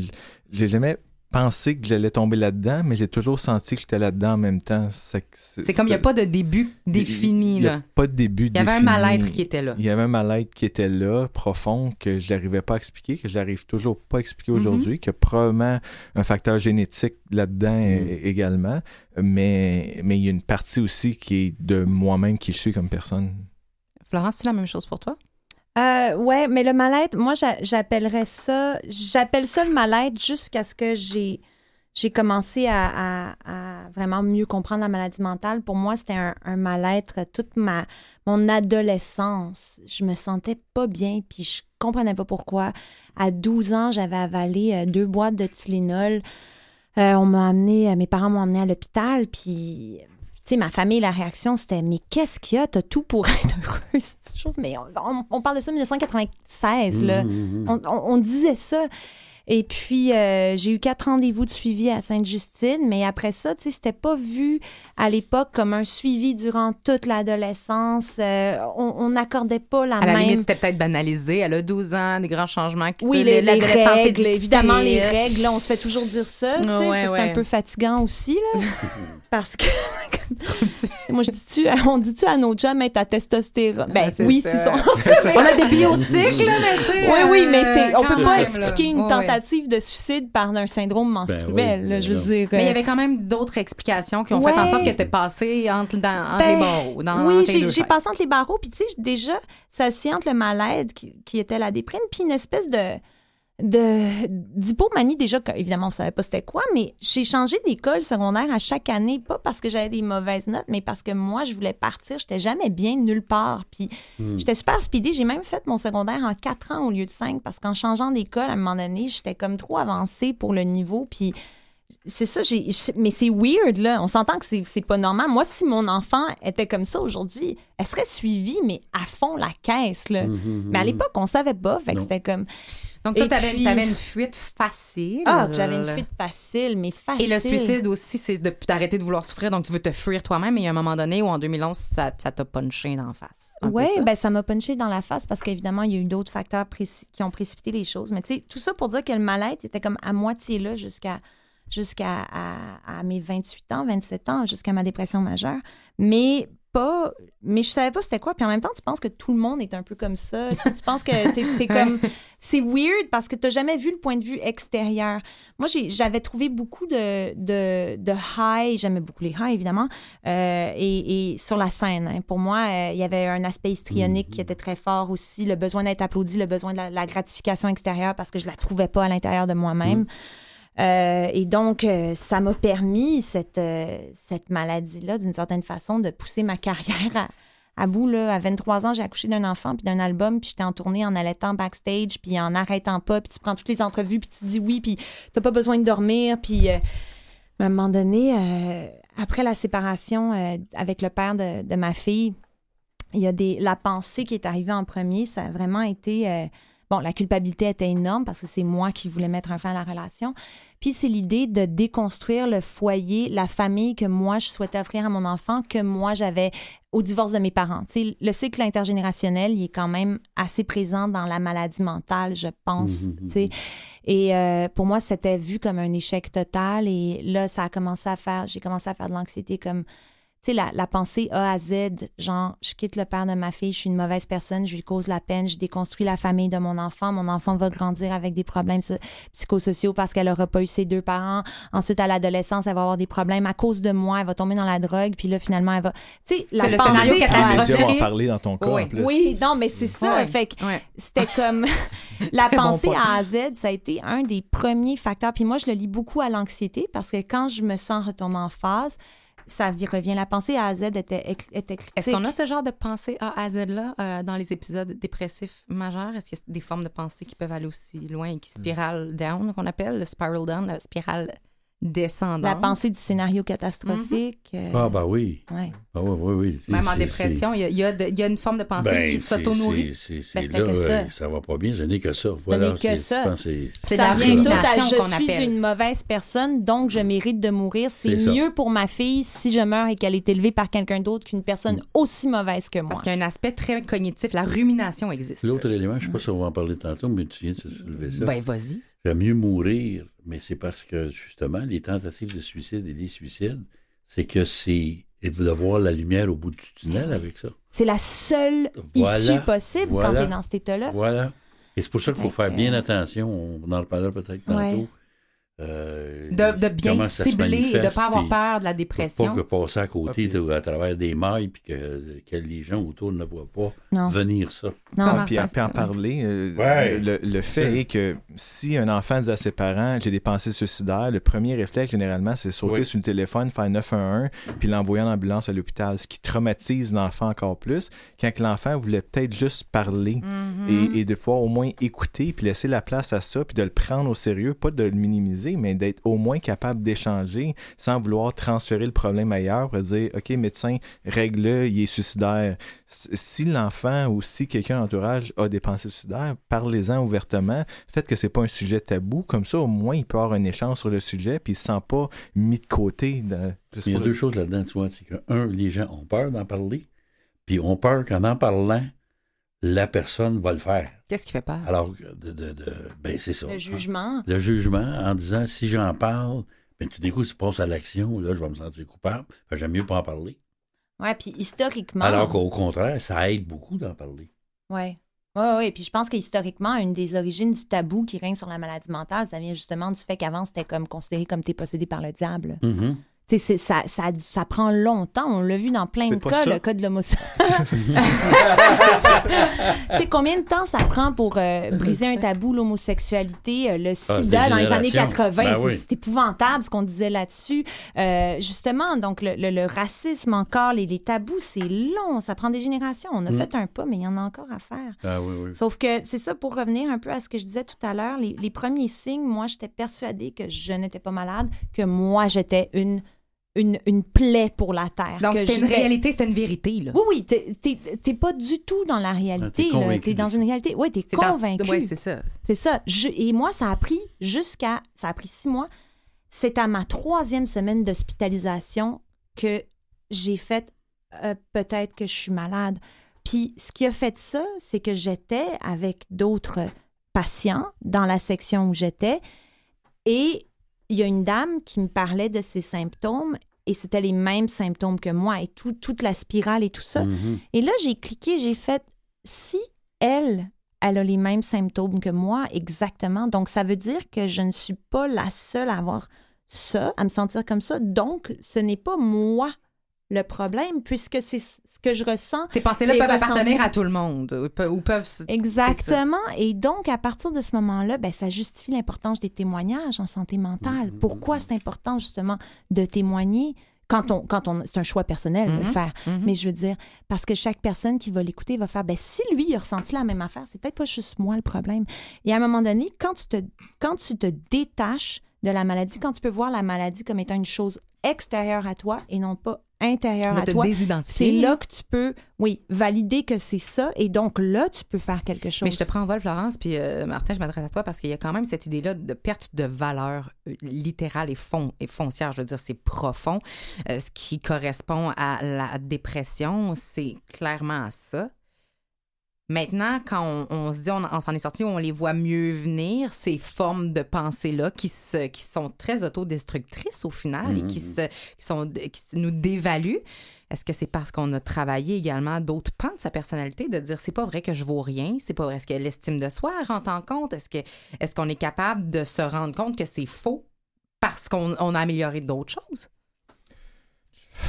j'ai jamais pensé que j'allais tomber là-dedans, mais j'ai toujours senti que j'étais là-dedans en même temps. C'est que comme il n'y a pas de début défini. Il y a là. pas de début Il y avait un défini. mal-être qui était là. Il y avait un mal-être qui était là, profond, que je n'arrivais pas à expliquer, que je n'arrive toujours pas à expliquer Mhm. aujourd'hui, a probablement un facteur génétique là-dedans Mhm. également, mais, mais il y a une partie aussi qui est de moi-même qui je suis comme personne. Florence, c'est la même chose pour toi? Euh, ouais, mais le mal-être, moi, j'a- j'appellerais ça, j'appelle ça le mal-être jusqu'à ce que j'ai, j'ai commencé à, vraiment mieux comprendre la maladie mentale. Pour moi, c'était un, mal-être toute ma, mon adolescence. Je me sentais pas bien, puis je comprenais pas pourquoi. À 12 ans, j'avais avalé euh, deux boîtes de Tylenol. Euh, on m'a amené, euh, mes parents m'ont amené à l'hôpital, puis sais, ma famille, la réaction, c'était Mais qu'est-ce qu'il y a? T'as tout pour être heureuse. Je trouve, Mais on, on- on parle de ça en 1996, là. Mhm. On, on- on disait ça. Et puis, euh, j'ai eu quatre rendez-vous de suivi à Sainte-Justine, mais après ça, tu sais, c'était pas vu à l'époque comme un suivi durant toute l'adolescence. Euh, on n'accordait pas la À la même... limite, c'était peut-être banalisé. Elle a 12 ans, des grands changements qui Oui, se- les, les règles, évidemment, les règles, là, on se fait toujours dire ça, tu sais, Ouais, c'est un peu fatigant aussi, là, parce que, moi, je dis-tu, on dit-tu à nos chums être à testostérone? Ben c'est oui, c'est ça. On a des biocycles, là, mais tu sais. Oui, oui, mais c'est, on peut pas expliquer une ouais. Tentative de suicide par un syndrome menstruel, oui, là, mais je veux non. dire. Mais il y euh, avait quand même d'autres explications qui ont fait en sorte que tu es passé entre, dans, entre Ben, les barreaux. Dans, oui, j'ai passé entre les barreaux, puis tu sais, déjà, ça s'y entre le mal-être qui, qui était la déprime, puis une espèce de de d'hypomanie déjà évidemment on savait pas c'était quoi mais j'ai changé d'école secondaire à chaque année pas parce que j'avais des mauvaises notes mais parce que moi je voulais partir j'étais jamais bien nulle part puis j'étais super speedée j'ai même fait mon secondaire en quatre ans au lieu de cinq parce qu'en changeant d'école à un moment donné j'étais comme trop avancée pour le niveau puis c'est ça, j'ai, mais c'est weird, là. On s'entend que c'est, c'est pas normal. Moi, si mon enfant était comme ça aujourd'hui, elle serait suivie, mais à fond la caisse, là. Mhm, Mais à l'époque, on savait pas. Fait que c'était comme. Donc, toi, Et tu avais, puis- une fuite facile. Ah, j'avais une fuite facile, mais Et facile. le suicide aussi, c'est de- d'arrêter de vouloir souffrir. Donc, tu veux te fuir toi-même. Mais il y a un moment donné où, en 2011, ça ça t'a punché d'en face. Un peu Oui, ben ça m'a punché dans la face parce qu'évidemment, il y a eu d'autres facteurs qui ont précipité les choses. Mais tu sais, tout ça pour dire que le mal-être était comme à moitié là jusqu'à jusqu'à à, à mes 28 ans, 27 ans, jusqu'à ma dépression majeure. Mais pas. Mais je savais pas c'était quoi. Puis en même temps, tu penses que tout le monde est un peu comme ça. Tu, penses que t'es es comme. C'est weird parce que t'as jamais vu le point de vue extérieur. Moi, j'avais trouvé beaucoup de, de, de high. J'aimais beaucoup les highs, évidemment. euh, et, et sur la scène. hein. Pour moi, euh, il y avait un aspect histrionique qui était très fort aussi. Le besoin d'être applaudi, le besoin de la, la gratification extérieure parce que je la trouvais pas à l'intérieur de moi-même. Euh, et donc, euh, ça m'a permis, cette, euh, cette maladie-là, d'une certaine façon, de pousser ma carrière à, bout. Là. À 23 ans, j'ai accouché d'un enfant, puis d'un album, puis j'étais en tournée en allaitant backstage, puis en arrêtant pas, puis tu prends toutes les entrevues, puis tu dis oui, puis t'as pas besoin de dormir, puis euh, à un moment donné, après la séparation avec le père de, de ma fille, il y a des la pensée qui est arrivée en premier, ça a vraiment été bon, la culpabilité était énorme parce que c'est moi qui voulais mettre un fin à la relation. Puis c'est l'idée de déconstruire le foyer, la famille que moi je souhaitais offrir à mon enfant, que moi j'avais au divorce de mes parents. Le cycle intergénérationnel, il est quand même assez présent dans la maladie mentale, je pense. Mhm, tu sais. Et euh, pour moi, c'était vu comme un échec total. Et là, ça a commencé à faire, j'ai commencé à faire de l'anxiété comme tu sais, la, la pensée A à Z, genre, je quitte le père de ma fille, je suis une mauvaise personne, je lui cause la peine, je déconstruis la famille de mon enfant, mon enfant va grandir avec des problèmes so- psychosociaux parce qu'elle aura pas eu ses deux parents. Ensuite, à l'adolescence, elle va avoir des problèmes à cause de moi, elle va tomber dans la drogue, puis là, finalement, elle va... Tu sais, la le scénario catastrophique. parler dans ton cas, Oui. en plus. Oui, non, mais c'est ça. Ouais. Fait que Ouais. c'était comme la bon pensée. A à Z, ça a été un des premiers facteurs. Puis moi, je le lis beaucoup à l'anxiété parce que quand je me sens retomber en phase, ça revient. La pensée A à Z était, éc- était critique. Est-ce qu'on a ce genre de pensée A à Z-là euh, dans les épisodes dépressifs majeurs? Est-ce qu'il y a des formes de pensée qui peuvent aller aussi loin et qui spirale down, qu'on appelle le spiral down, la spirale descendante? La pensée du scénario catastrophique. euh, Ah, bah oui. ouais. Ah, oui, oui, oui. Même en dépression, il y a, il y a de- il y a une forme de pensée Ben, qui s'auto-nourrit. c'est- Ben, là, que ça. ça va pas bien, ce n'est que ça. Voilà, n'est que c'est- ça. c'est- la à rumination je qu'on suis une mauvaise personne, donc je mérite de mourir. C'est ça. mieux pour ma fille si je meurs et qu'elle est élevée par quelqu'un d'autre qu'une personne aussi mauvaise que moi. Parce qu'il y a un aspect très cognitif. La rumination existe. L'autre élément, je ne sais pas si on va en parler tantôt, mais tu viens de soulever ça. Ben, vas-y. J'aime mieux mourir, mais c'est parce que, justement, les tentatives de suicide et les suicides, c'est que c'est et de voir la lumière au bout du tunnel avec ça. C'est la seule Voilà. issue possible quand tu es dans cet état-là. Voilà. Et c'est pour ça qu'il faut faire bien attention. On en reparlera peut-être tantôt. Ouais. Euh, De, de bien cibler et de ne pas avoir peur de la Pour dépression. pas que passer à côté Ah, puis- de- à travers des mailles puis que, que les gens autour ne voient pas Non. venir ça. Non. Comment- Puis, en- puis parler, euh, Ouais. le, le fait est que si un enfant dit à ses parents j'ai des pensées suicidaires, le premier réflexe généralement c'est sauter Oui. sur le téléphone, faire 911 puis l'envoyer en ambulance à l'hôpital, ce qui traumatise l'enfant encore plus quand que l'enfant voulait peut-être juste parler Mhm. et, et de pouvoir au moins écouter puis laisser la place à ça puis de le prendre au sérieux, pas de le minimiser, mais d'être au moins capable d'échanger sans vouloir transférer le problème ailleurs pour dire OK, médecin, règle-le, il est suicidaire. Si l'enfant ou si quelqu'un d'entourage a des pensées suicidaires, parlez-en ouvertement. Faites que c'est pas un sujet tabou. Comme ça, au moins, il peut avoir un échange sur le sujet puis il se sent pas mis de côté. de- Il y a deux choses là-dedans, tu vois. C'est que, un, les gens ont peur d'en parler, puis ont peur qu'en en parlant, la personne va le faire. Qu'est-ce qui fait peur? Alors, de, de, de- ben, c'est ça. Le jugement. Le jugement en disant si j'en parle, ben, tout d'un coup, tu passes à l'action, là, je vais me sentir coupable. Que J'aime mieux pas en parler. Ouais, puis historiquement. Alors qu'au contraire, ça aide beaucoup d'en parler. Ouais. Oui, oui. Puis je pense que historiquement, une des origines du tabou qui règne sur la maladie mentale, ça vient justement du fait qu'avant, c'était comme considéré comme t'es possédé par le diable. Sais, c'est- ça, ça, ça prend longtemps. On l'a vu dans plein de cas, ça. le cas de l'homosexualité. tu sais, combien de temps ça prend pour euh, briser un tabou, l'homosexualité, euh, le Ah, sida dans les années générations. 80? Ben c'est, oui. c'est épouvantable ce qu'on disait là-dessus. Euh, justement, donc le, le- le racisme encore, les, les tabous, c'est long. Ça prend des générations. On a Mm. fait un pas, mais il y en a encore à faire. Ah oui, oui. Sauf que c'est ça, pour revenir un peu à ce que je disais tout à l'heure, les, les premiers signes, moi, j'étais persuadée que je n'étais pas malade, que moi, j'étais une, une, une plaie pour la Terre. Donc, c'était une réalité, c'était une vérité. Là. Oui, oui, t'es- pas du tout dans la réalité. Ah, t'es convaincu dans une réalité. Oui, t'es C'est dans- convaincu. Ouais, c'est ça. C'est ça. Je- et moi, ça a pris jusqu'à. Ça a pris six mois. C'est à ma troisième semaine d'hospitalisation que j'ai fait euh, peut-être que je suis malade. Puis ce qui a fait ça, c'est que j'étais avec d'autres patients dans la section où j'étais et il y a une dame qui me parlait de ses symptômes et c'était les mêmes symptômes que moi et tout- toute la spirale et tout ça. Mhm. Et là, j'ai cliqué, j'ai fait si elle, elle a les mêmes symptômes que moi, exactement. Donc, ça veut dire que je ne suis pas la seule à avoir ça, à me sentir comme ça. Donc, ce n'est pas moi le problème, puisque c'est ce que je ressens. Ces pensées-là peuvent ressentis. appartenir à tout le monde ou pe- ou peuvent. se- Exactement. Et donc, à partir de ce moment-là, ben, ça justifie l'importance des témoignages en santé mentale. Pourquoi c'est important, justement, de témoigner quand on, quand on, c'est un choix personnel de le Mhm. faire. Mhm. Mais je veux dire, parce que chaque personne qui va l'écouter va faire, ben si lui il a ressenti la même affaire, c'est peut-être pas juste moi le problème. Et à un moment donné, quand tu te, quand tu te détaches de la maladie, quand tu peux voir la maladie comme étant une chose extérieure à toi et non pas intérieure de à toi, c'est là que tu peux, oui, valider que c'est ça et donc là, tu peux faire quelque chose. Mais je te prends en vol, Florence, puis euh, Martin, je m'adresse à toi parce qu'il y a quand même cette idée-là de perte de valeur euh, littérale et, fon- et foncière. Je veux dire, c'est profond. Euh, ce qui correspond à la dépression, c'est clairement ça. Maintenant, quand on, on se dit, on, on s'en est sorti, on les voit mieux venir, ces formes de pensée-là qui, se, qui sont très autodestructrices au final et qui, se, qui, sont, qui se- nous dévaluent. Est-ce que c'est parce qu'on a travaillé également d'autres pans de sa personnalité, de dire c'est pas vrai que je vaux rien, c'est pas vrai, est-ce que l'estime de soi rentre en compte, est-ce que est-ce qu'on est capable de se rendre compte que c'est faux parce qu'on on a amélioré d'autres choses?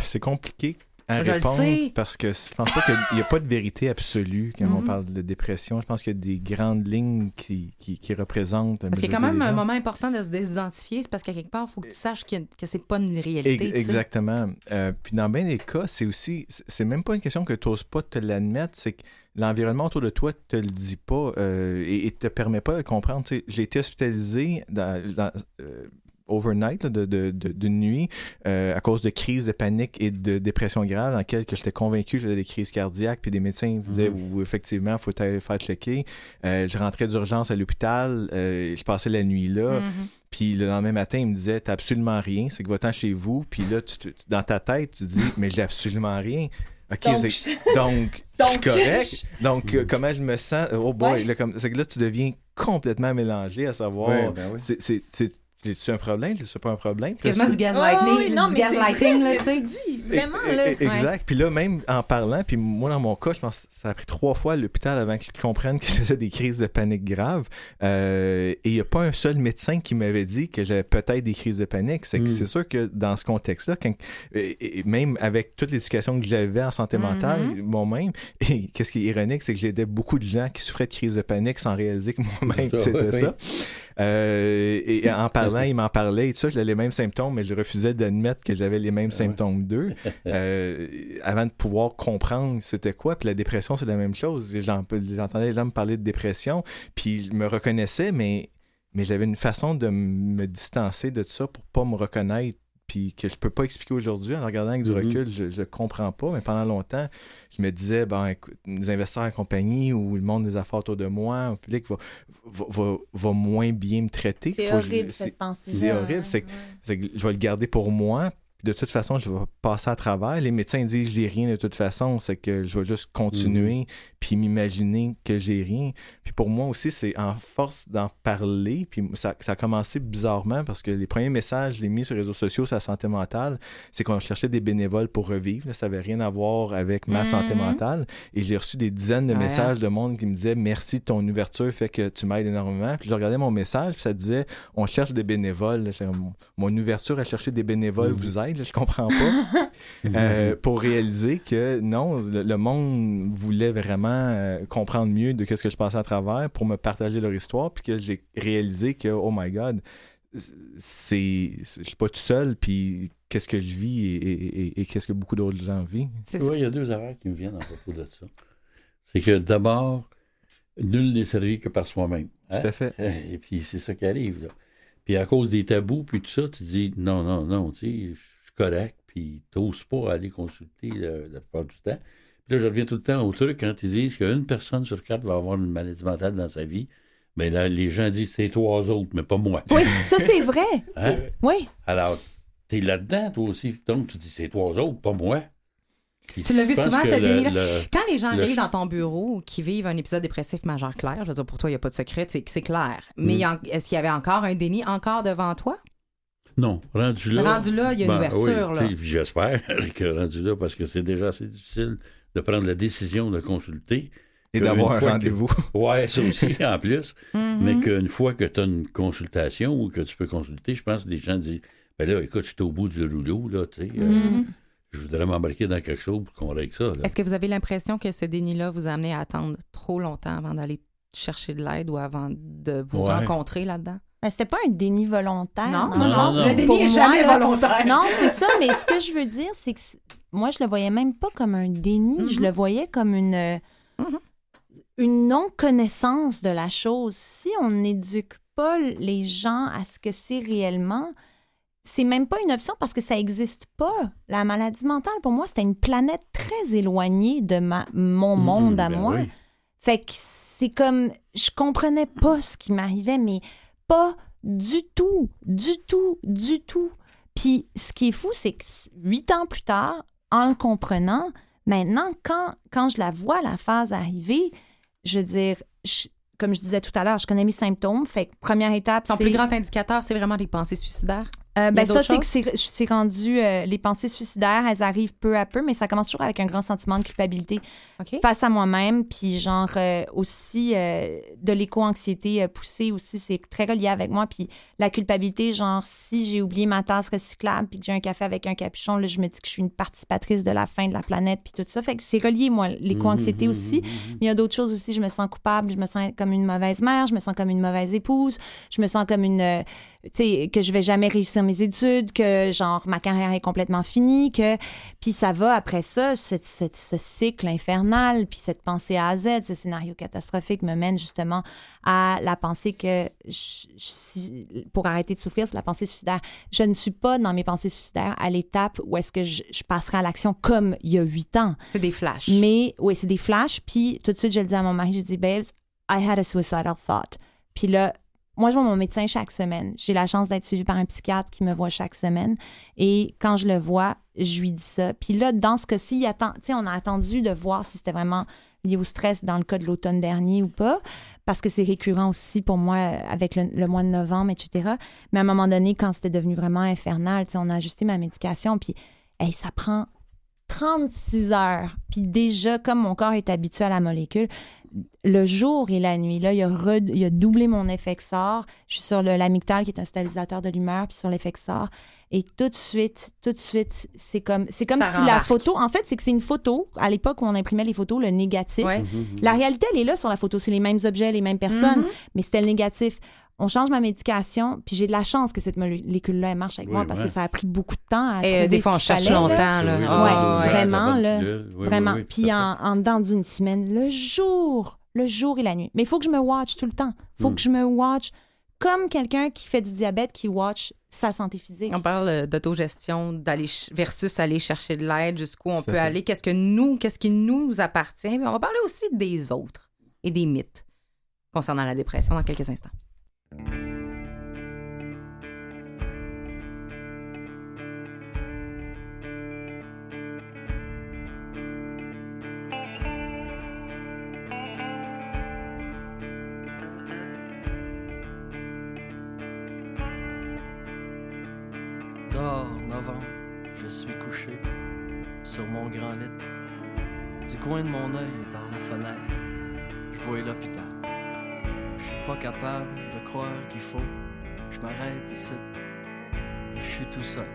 C'est compliqué à Je répondre parce que je pense pas qu'il n'y a pas de vérité absolue quand on Mhm. parle de dépression. Je pense qu'il y a des grandes lignes qui, qui, qui représentent. Parce qu'il y a quand même un moment important de se désidentifier, c'est parce qu'à quelque part, il faut que tu saches que, que c'est pas une réalité. Exactement. Euh, puis dans bien des cas, c'est aussi, c'est- même pas une question que tu n'oses pas te l'admettre, c'est que l'environnement autour de toi te le dit pas euh, et, et te permet pas de comprendre. J'ai été hospitalisé dans, dans, euh, overnight, là, de, de, de, de nuit, euh, à cause de crises de panique et de dépression grave dans lesquelles que j'étais convaincu que j'avais des crises cardiaques, puis des médecins disaient Mhm. où effectivement, il faut aller faire checker. Euh, je rentrais d'urgence à l'hôpital, euh, je passais la nuit là. Mhm. Puis le lendemain matin, il me disait T'as absolument rien, c'est que va-t'en chez vous. Puis là, tu, tu- dans ta tête, tu dis Mais j'ai absolument rien. OK, Donc, donc, je Donc, suis correct. Donc, euh, comment je me sens? Oh boy, Ouais. là, comme- c'est que là, tu deviens complètement mélangé à savoir Ouais, ben oui. c'est- c'est- un problème, c'est pas un problème? C'est quasiment du gaslighting, Oh, oui, non, du gaslighting, là, ce tu sais. dis, vraiment, E- là. e- Exact. Puis là, même en parlant, puis moi, dans mon cas, je pense que ça a pris trois fois à l'hôpital avant que je comprenne que je faisais des crises de panique graves. Euh, et il n'y a pas un seul médecin qui m'avait dit que j'avais peut-être des crises de panique. C'est que Mm. c'est sûr que dans ce contexte-là, quand- et, et même avec toute l'éducation que j'avais en santé mentale, Mhm. moi-même, et qu'est-ce qui est ironique, c'est que j'aidais beaucoup de gens qui souffraient de crises de panique sans réaliser que moi-même, Ah, c'était oui, ça. Euh, et en parlant, il m'en parlait et tout ça, j'avais les mêmes symptômes, mais je refusais d'admettre que j'avais les mêmes Ah symptômes d'eux. Euh, avant de pouvoir comprendre c'était quoi. Puis la dépression, c'est la même chose. J'en- J'entendais les gens me parler de dépression, puis je me reconnaissais, mais, mais j'avais une façon de me distancer de ça pour pas me reconnaître. Puis que je peux pas expliquer aujourd'hui. En regardant avec du Mhm. recul, je, je comprends pas. Mais pendant longtemps, je me disais, ben, écoute, les investisseurs en compagnie ou le monde des affaires autour de moi, le public va, va, va, va moins bien me traiter. C'est je- horrible, c'est- cette pensée c'est horrible, c'est que- c'est que je vais le garder pour moi. Puis de toute façon, je vais passer à travers. Les médecins disent j'ai rien de toute façon, c'est que je vais juste continuer puis m'imaginer que j'ai rien. Puis pour moi aussi, c'est en force d'en parler. Puis ça, ça a commencé bizarrement parce que les premiers messages, je l'ai mis sur les réseaux sociaux, sur la santé mentale, c'est qu'on cherchait des bénévoles pour revivre. là. Ça n'avait rien à voir avec ma santé mentale. Et j'ai reçu des dizaines de Ouais. messages de monde qui me disaient merci de ton ouverture, fait que tu m'aides énormément. Puis je regardais mon message, puis ça disait on cherche des bénévoles. Mon ouverture à chercher des bénévoles Mhm. vous aide, là, je comprends pas. Euh, pour réaliser que non, le, le monde voulait vraiment euh, comprendre mieux de ce que je passais à travers pour me partager leur histoire, puis que j'ai réalisé que, oh my God, c'est, je suis pas tout seul, puis qu'est-ce que je vis et, et- et- et qu'est-ce que beaucoup d'autres gens vivent. Il y a deux affaires qui me viennent à propos de ça. C'est que d'abord, nul n'est servi que par soi-même. hein? Tout à fait. Et puis c'est ça qui arrive. Là. Puis à cause des tabous, puis tout ça, tu dis non, non, non, tu sais, correct, puis t'oses pas aller consulter le- la plupart du temps. Puis là, je reviens tout le temps au truc quand ils disent qu'une personne sur quatre va avoir une maladie mentale dans sa vie. Mais là, les gens disent c'est trois autres, mais pas moi. Oui, ça c'est vrai. Hein? Oui. Alors, t'es là-dedans, toi aussi. Donc, tu dis c'est trois autres, pas moi. Puis Tu l'as vu souvent, cette le- ligne-là? le- Quand les gens Le arrivent dans ton bureau qui vivent un épisode dépressif majeur clair, je veux dire, pour toi, il n'y a pas de secret, c'est c'est clair. Mais Mm. a- est-ce qu'il y avait encore un déni encore devant toi? Non, rendu là. Rendu là, il y a une ben, ouverture, oui, là. J'espère que rendu là, parce que c'est déjà assez difficile de prendre la décision de consulter. Et d'avoir un que- rendez-vous. Ouais, ça aussi, en plus. Mhm. Mais qu'une fois que tu as une consultation ou que tu peux consulter, je pense que les gens disent Ben là, écoute, je suis au bout du rouleau, là, tu sais. euh, Mhm. je voudrais m'embarquer dans quelque chose pour qu'on règle ça. Est-ce que vous avez l'impression que ce déni-là vous a amené à attendre trop longtemps avant d'aller chercher de l'aide ou avant de vous Ouais. rencontrer là-dedans? Mais c'était pas un déni volontaire. Non, non, non. Le déni pour est moi, jamais là- volontaire. Non, c'est ça, mais ce que je veux dire, c'est que moi, je le voyais même pas comme un déni, je Mhm. le voyais comme une, euh, une non-connaissance de la chose. Si on n'éduque pas les gens à ce que c'est réellement, c'est même pas une option parce que ça n'existe pas. La maladie mentale, pour moi, c'était une planète très éloignée de ma, mon monde Mhm, à ben moi. oui. Fait que c'est comme, je comprenais pas ce qui m'arrivait, mais pas du tout, du tout, du tout. Puis ce qui est fou, c'est que huit ans plus tard, en le comprenant, maintenant, quand, quand je la vois, la phase arriver, je veux dire, je- comme je disais tout à l'heure, je connais mes symptômes. Fait que première étape, Ton plus grand indicateur, c'est vraiment les pensées suicidaires? Euh, ben ça, c'est que c'est rendu euh, les pensées suicidaires, elles arrivent peu à peu, mais ça commence toujours avec un grand sentiment de culpabilité OK. face à moi-même, puis genre euh, aussi euh, de l'éco-anxiété euh, poussée aussi, c'est très relié avec moi, puis la culpabilité, genre si j'ai oublié ma tasse recyclable, puis que j'ai un café avec un capuchon, là je me dis que je suis une participatrice de la fin de la planète, puis tout ça, fait que c'est relié moi, l'éco-anxiété Mhm, aussi, mhm, mhm. mais il y a d'autres choses aussi, je me sens coupable, je me sens comme une mauvaise mère, je me sens comme une mauvaise épouse, je me sens comme une euh, sais que je vais jamais réussir mes études, que genre ma carrière est complètement finie, que puis ça va après ça, cette- cette- ce cycle infernal, puis cette pensée A à Z, ce scénario catastrophique me mène justement à la pensée que je- je- si- pour arrêter de souffrir, c'est la pensée suicidaire. Je ne suis pas dans mes pensées suicidaires à l'étape où est-ce que je, je passerai à l'action comme il y a huit ans. C'est des flashs. Mais oui, c'est des flashs. Puis tout de suite, je le dis à mon mari, je dis, babes, I had a suicidal thought. Puis là, moi, je vois mon médecin chaque semaine. J'ai la chance d'être suivie par un psychiatre qui me voit chaque semaine. Et quand je le vois, je lui dis ça. Puis là, dans ce cas-ci, on a attendu de voir si c'était vraiment lié au stress dans le cas de l'automne dernier ou pas, parce que c'est récurrent aussi pour moi euh, avec le, mois de novembre, etc. Mais à un moment donné, quand c'était devenu vraiment infernal, on a ajusté ma médication, puis hey, ça prend 36 heures. Puis déjà, comme mon corps est habitué à la molécule, le jour et la nuit, là, il a, re- il a doublé mon effexor. Je suis sur le- l'amygdale, qui est un stabilisateur de l'humeur, puis sur l'effexor. Et tout de suite, tout de suite, c'est comme, c'est comme Ça si la photo, en fait, c'est que c'est une photo. À l'époque où on imprimait les photos, le négatif. Ouais. Mhm. La réalité, elle est là sur la photo. C'est les mêmes objets, les mêmes personnes, Mhm. mais c'était le négatif. On change ma médication, puis j'ai de la chance que cette molécule-là, elle marche avec Oui, moi parce ouais. que ça a pris beaucoup de temps à Et euh, trouver des ce fois, on cherche fallait, longtemps. Là. Oui, Ouais, vraiment, là. Oui, Vraiment. oui, Puis en, en dedans d'une semaine, le jour, le jour et la nuit. Mais il faut que je me watch tout le temps. Il faut Mm. que je me watch comme quelqu'un qui fait du diabète, qui watch sa santé physique. On parle euh, d'autogestion, d'aller ch- versus aller chercher de l'aide, jusqu'où on peut fait. aller, qu'est-ce que nous, qu'est-ce qui nous appartient. Mais on va parler aussi des autres et des mythes concernant la dépression dans quelques instants. Dehors, novembre, je suis couché sur mon grand lit. Du coin de mon œil par la fenêtre, je vois l'hôpital. Je suis pas capable croire qu'il faut. Je m'arrête ici. Je suis tout seul.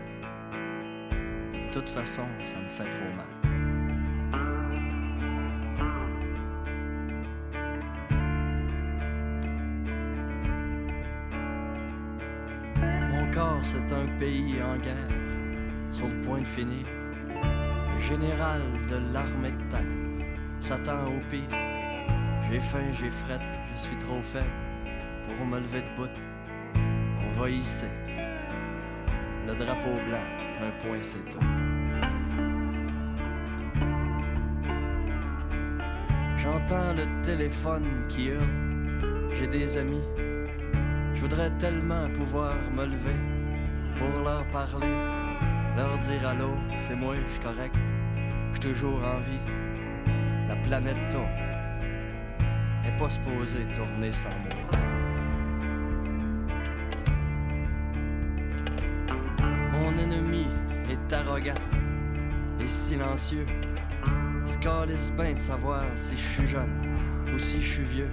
De toute façon, ça me fait trop mal. Mon corps, c'est un pays en guerre, sur le point de finir. Le général de l'armée de terre s'attend au pire. J'ai faim, j'ai frette, je suis trop faible pour me lever de bout. On va hisser le drapeau blanc, un point c'est tout. J'entends le téléphone qui hurle, j'ai des amis. Je voudrais tellement pouvoir me lever pour leur parler, leur dire allô, c'est moi, je suis correct, je toujours en vie. La planète tourne, est pas supposée tourner sans moi. Ennemi est arrogant et silencieux. Il se calisse bien de savoir si je suis jeune ou si je suis vieux.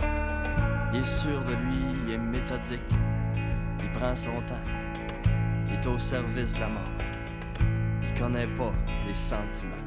Il est sûr de lui, il est méthodique. Il prend son temps. Il est au service de la mort. Il connaît pas les sentiments.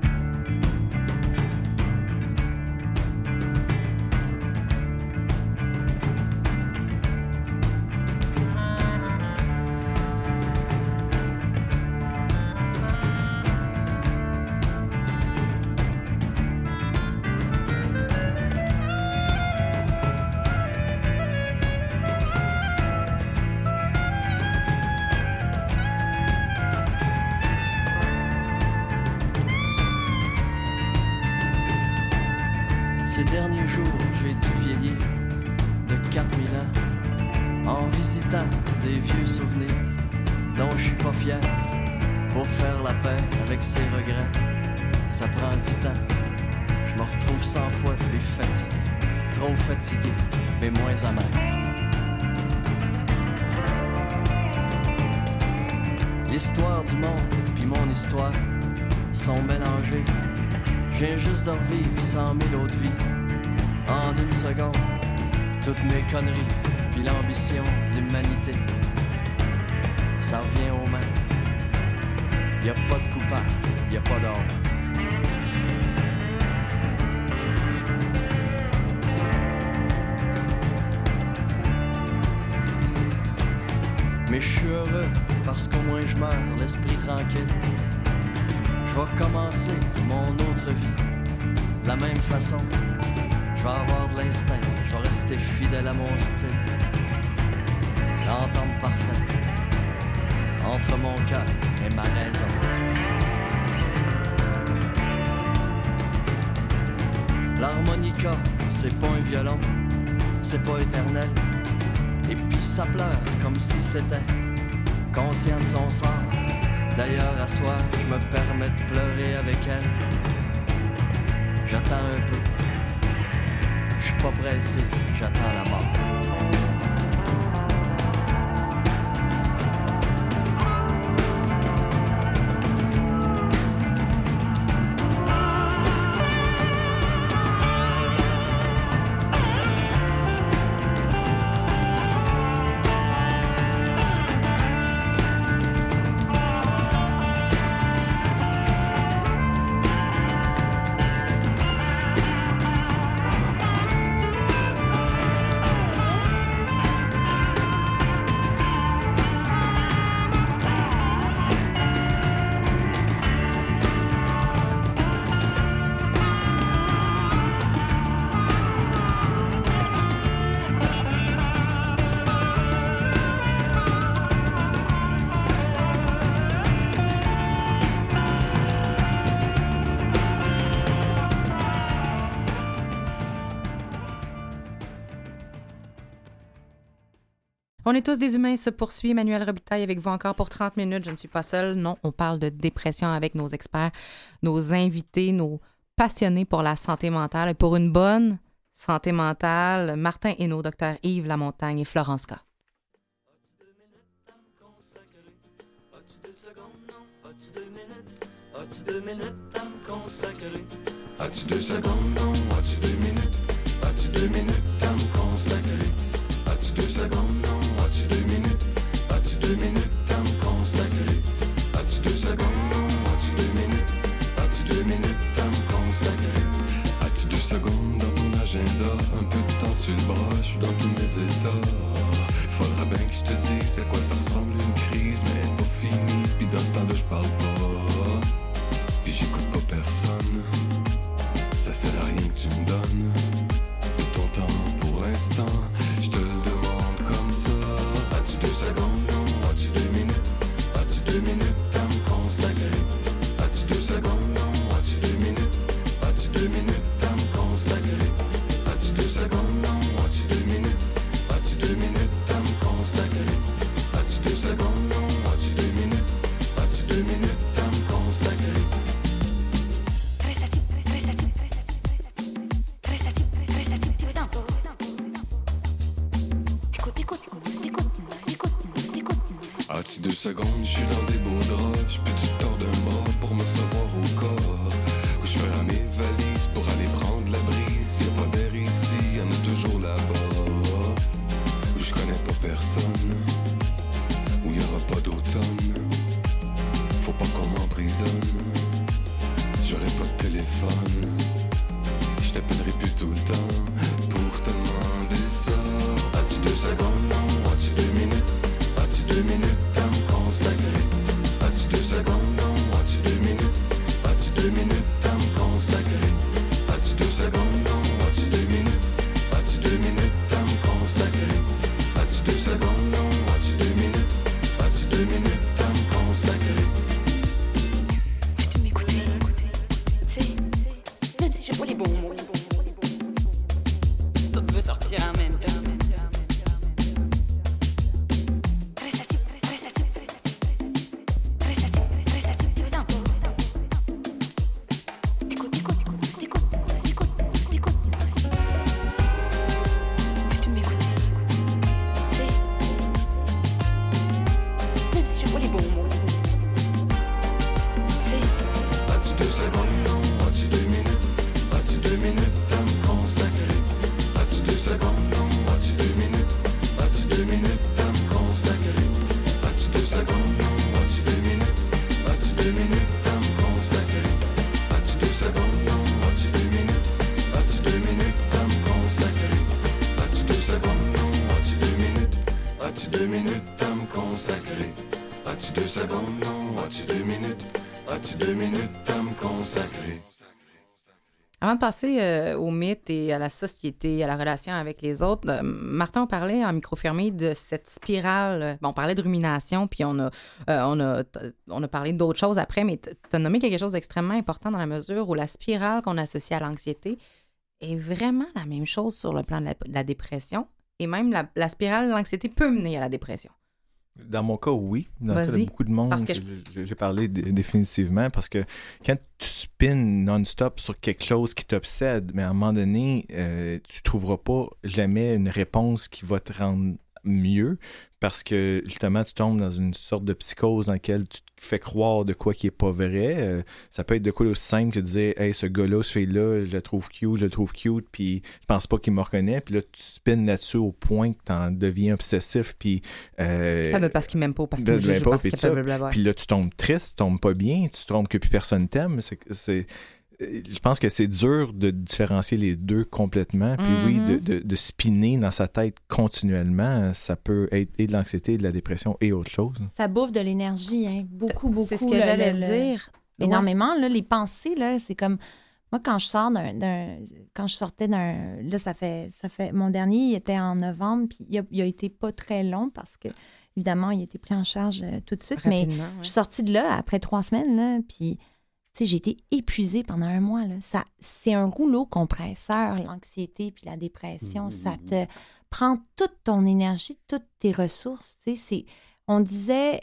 On est tous des humains, se poursuit Emmanuel Robitaille avec vous encore pour 30 minutes. Je ne suis pas seule. Non, on parle de dépression avec nos experts, nos invités, nos passionnés pour la santé mentale et pour une bonne santé mentale. Martin Hainaut, docteur Yves Lamontagne et Florence K. deux minutes à deux secondes, minutes? À me consacrer? Deux secondes dans ton agenda? Un peu de temps sur le bras, je dans tous mes états. Faudra bien que je te dise à quoi ça ressemble une crise, mais pas finie. Puis dans ce temps-là, je parle pas. Puis j'écoute pas personne. Ça sert à rien que tu me donnes Avant de passer euh, au mythe et à la société, à la relation avec les autres, euh, Martin, on parlait en micro fermé de cette spirale. euh, Bon, on parlait de rumination, puis on a, on a, on a parlé d'autres choses après, mais tu as nommé quelque chose d'extrêmement important dans la mesure où la spirale qu'on associe à l'anxiété est vraiment la même chose sur le plan de la, de la dépression. Et même la, la spirale de l'anxiété peut mener à la dépression. Dans mon cas, oui. Dans le cas de beaucoup de monde, parce que j'ai- parlé dé- définitivement parce que quand tu spins non-stop sur quelque chose qui t'obsède, mais à un moment donné, euh, tu trouveras pas jamais une réponse qui va te rendre mieux parce que justement tu tombes dans une sorte de psychose dans laquelle tu te fais croire de quoi qui est pas vrai. Euh, ça peut être de quoi aussi simple que de dire Hey, ce gars-là, ce fille-là, je le trouve cute, je le trouve cute, puis je pense pas qu'il me reconnaît. Puis là, tu spins là-dessus au point que t'en deviens obsessif, puis euh, Pas parce qu'ils m'aiment pas, parce de me jugent, pas, parce blablabla. Puis là, tu tombes triste, tu tombes pas bien, tu te trompes que plus personne t'aime. C'est, c'est- je pense que c'est dur de différencier les deux complètement. Puis oui, Mhm. de, de, de spinner dans sa tête continuellement, ça peut être et de l'anxiété, et de la dépression et autre chose. Ça bouffe de l'énergie, hein. beaucoup, beaucoup. C'est ce que j'allais le- dire. énormément. Là, les pensées, là, c'est comme. Moi, quand je sors d'un. d'un- Quand je sortais d'un. Là, ça fait, ça fait. Mon dernier, il était en novembre, puis il a, il a été pas très long parce que, évidemment, il a été pris en charge euh, tout de suite. Mais Rapidement, je ouais. suis sortie de là après trois semaines, là, puis. Tu sais, j'ai été épuisée pendant un mois. Là. Ça, c'est un rouleau compresseur, l'anxiété puis la dépression. Ça te prend toute ton énergie, toutes tes ressources. Tu sais, c'est, on disait,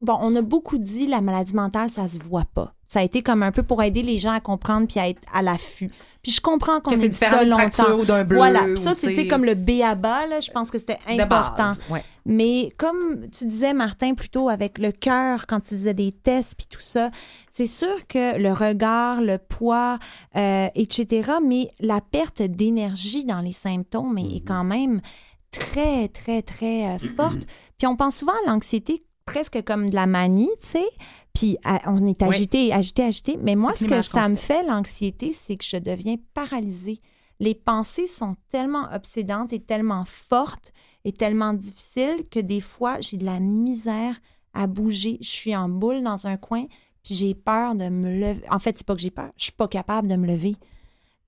bon, on a beaucoup dit la maladie mentale, ça se voit pas. Ça a été comme un peu pour aider les gens à comprendre puis à être à l'affût. Puis je comprends qu'on ait dit ça longtemps. d'un bleu. Voilà. Puis ça, c'était comme le B à bas, là. Je pense que c'était important. base. Ouais. Mais comme tu disais, Martin, plutôt avec le cœur, quand tu faisais des tests puis tout ça, c'est sûr que le regard, le poids, euh, etc., mais la perte d'énergie dans les symptômes est, est quand même très, très, très euh, forte. Puis on pense souvent à l'anxiété presque comme de la manie, tu sais, puis on est Oui. agité, agité, agité. Mais moi, ce que ça me fait, l'anxiété, c'est que je deviens paralysée. Les pensées sont tellement obsédantes et tellement fortes et tellement difficiles que des fois, j'ai de la misère à bouger. Je suis en boule dans un coin, puis j'ai peur de me lever. En fait, c'est pas que j'ai peur, je suis pas capable de me lever.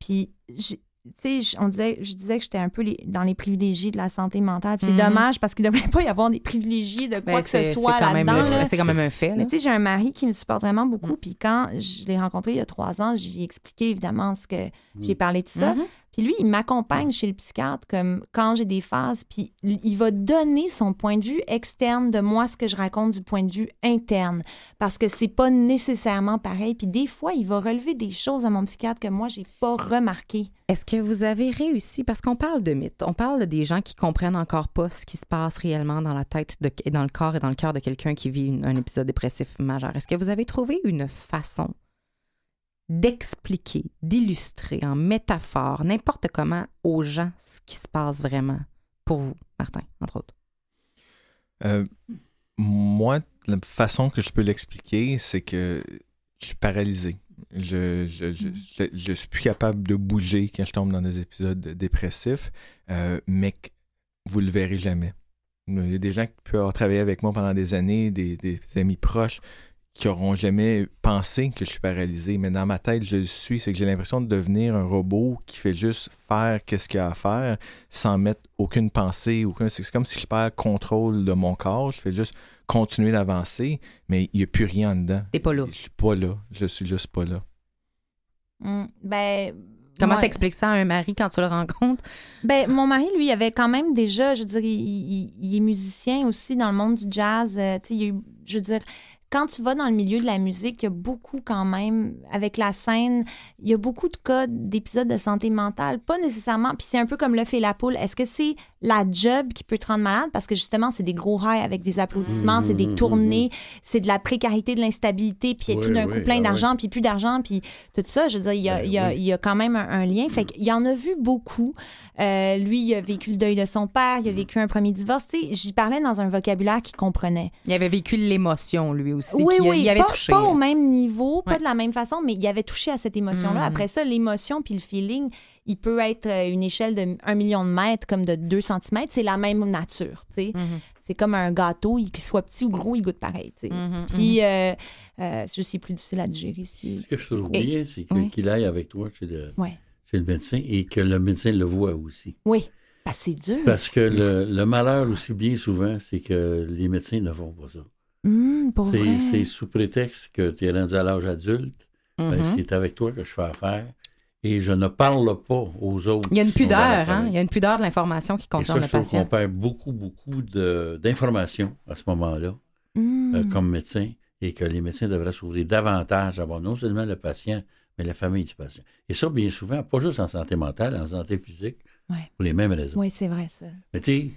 Puis, j'ai- tu sais, je- on disait, je disais que j'étais un peu les- dans les privilégiés de la santé mentale. Puis C'est Mhm. dommage parce qu'il ne devrait pas y avoir des privilégiés de quoi Ben, que ce soit là-dedans. là. C'est quand même un fait. là. Mais tu sais, j'ai un mari qui me supporte vraiment beaucoup. Mm. Puis quand je l'ai rencontré il y a trois ans, j'ai expliqué évidemment ce que j'ai parlé de ça. Mhm. Lui, il m'accompagne chez le psychiatre comme quand j'ai des phases, puis il va donner son point de vue externe de moi, ce que je raconte du point de vue interne, parce que c'est pas nécessairement pareil. Puis des fois, il va relever des choses à mon psychiatre que moi, j'ai pas remarqué. Est-ce que vous avez réussi, parce qu'on parle de mythes, on parle des gens qui comprennent encore pas ce qui se passe réellement dans la tête, de, et dans le corps et dans le cœur de quelqu'un qui vit un épisode dépressif majeur. Est-ce que vous avez trouvé une façon d'expliquer, d'illustrer en métaphore, n'importe comment, aux gens ce qui se passe vraiment pour vous, Martin, entre autres? Euh, moi, la façon que je peux l'expliquer, c'est que je suis paralysé. Je, je, je, je, je suis plus capable de bouger quand je tombe dans des épisodes dépressifs, euh, mais que vous le verrez jamais. Il y a des gens qui peuvent avoir travaillé avec moi pendant des années, des, des amis proches, qui auront jamais pensé que je suis paralysé, mais dans ma tête, je le suis. C'est que j'ai l'impression de devenir un robot qui fait juste faire qu'est-ce qu'il y a à faire sans mettre aucune pensée, aucun. C'est comme si je perds contrôle de mon corps. Je fais juste continuer d'avancer, mais il n'y a plus rien dedans. T'es pas là. Je suis pas là. Je suis juste pas là. ben. Comment moi- t'expliques ça à un mari quand tu le rencontres? Ben, mon mari, lui, avait quand même déjà, je veux dire, il, il- il est musicien aussi dans le monde du jazz. euh, tu sais, je veux dire, quand tu vas dans le milieu de la musique, il y a beaucoup quand même, avec la scène, il y a beaucoup de cas d'épisodes de santé mentale. Pas nécessairement, puis c'est un peu comme le fait la poule. Est-ce que c'est la job qui peut te rendre malade? Parce que justement, c'est des gros highs avec des applaudissements, c'est des tournées, c'est de la précarité, de l'instabilité, puis Oui, tout d'un oui, coup plein ah d'argent, puis plus d'argent, puis tout ça. Je veux dire, il y a, Ben il y a- oui. il y a quand même un, un lien. Fait qu'il en a vu beaucoup. Euh, lui, il a vécu le deuil de son père, il a vécu un premier divorce. Tu sais, j'y parlais dans un vocabulaire qu'il comprenait. Il avait vécu l'émotion, lui aussi, oui, qui oui, y avait pas, touché. pas au même niveau, pas Ouais. de la même façon, mais il avait touché à cette émotion-là. Mhm. Après ça, l'émotion puis le feeling, il peut être euh, une échelle de 1 million de mètres comme de 2 cm. C'est la même nature, tu sais. Mhm. C'est comme un gâteau, il- qu'il soit petit ou gros, il goûte pareil, tu sais. Mhm, Puis, euh, euh, c'est juste plus difficile à digérer. Si... Ce que je trouve Et- bien, c'est qu'il aille avec toi chez le, Ouais. chez le médecin et que le médecin le voit aussi. Oui, parce que c'est dur. Parce que le, le malheur aussi, bien souvent, c'est que les médecins ne font pas ça. Hum. C'est sous prétexte que tu es rendu à l'âge adulte, ben, Mhm. c'est avec toi que je fais affaire et je ne parle pas aux autres. Il y a une pudeur, hein? Il y a une pudeur de l'information qui Et ça, concerne je le patient. perd beaucoup, beaucoup d'informations à ce moment-là, Hum. euh, comme médecin, et que les médecins devraient s'ouvrir davantage à voir non seulement le patient, mais la famille du patient. Et ça, bien souvent, pas juste en santé mentale, en santé physique, Ouais. pour les mêmes raisons. Oui, c'est vrai, ça. Mais tu sais,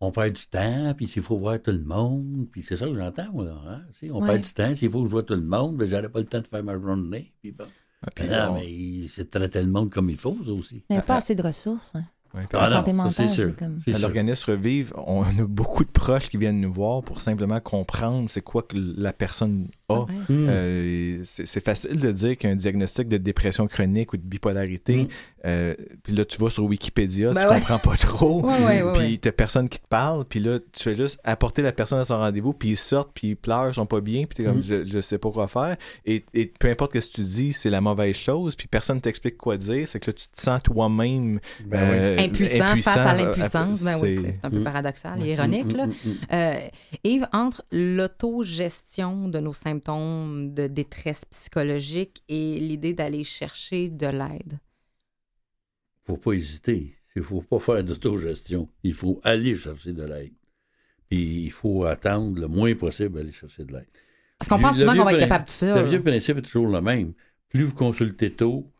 on perd du temps, puis s'il faut voir tout le monde, puis c'est ça que j'entends, moi, là. Hein? On Ouais. perd du temps, s'il faut que je vois tout le monde, ben j'aurais pas le temps de faire ma journée. Puis bon. Ah, puis Mais non, on- mais c'est traiter le monde comme il faut, ça aussi. Il n'y a pas assez de ressources. hein. Ouais, Ah non, ça, c'est sûr. comme- l'organisme Revive, on a beaucoup de proches qui viennent nous voir pour simplement comprendre c'est quoi que la personne a. Ouais. Hmm. Euh, c'est facile de dire qu'un diagnostic de dépression chronique ou de bipolarité, Mm. euh, puis là, tu vas sur Wikipédia, Ben tu ouais. comprends pas trop, Ouais, ouais, ouais, ouais. puis t'as personne qui te parle, puis là, tu fais juste apporter la personne à son rendez-vous, puis ils sortent, puis ils pleurent, ils sont pas bien, puis t'es comme, Mm. je, je sais pas quoi faire, et, et peu importe ce que tu dis, c'est la mauvaise chose, puis personne t'explique quoi dire, c'est que là, tu te sens toi-même Ben euh, Impuissant, face à euh, l'impuissance. Ben oui, c'est- un peu Mm. paradoxal et ironique. Là. Mm, mm, mm. Euh, Yves, entre l'autogestion de nos symptômes de détresse psychologique et l'idée d'aller chercher de l'aide. faut pas hésiter. Il faut pas faire d'autogestion. Il faut aller chercher de l'aide. Puis il faut attendre le moins possible d'aller chercher de l'aide. Parce qu'on pense souvent qu'on va être vieux capable de ça. Le vieux principe est toujours le même. Plus vous consultez tôt,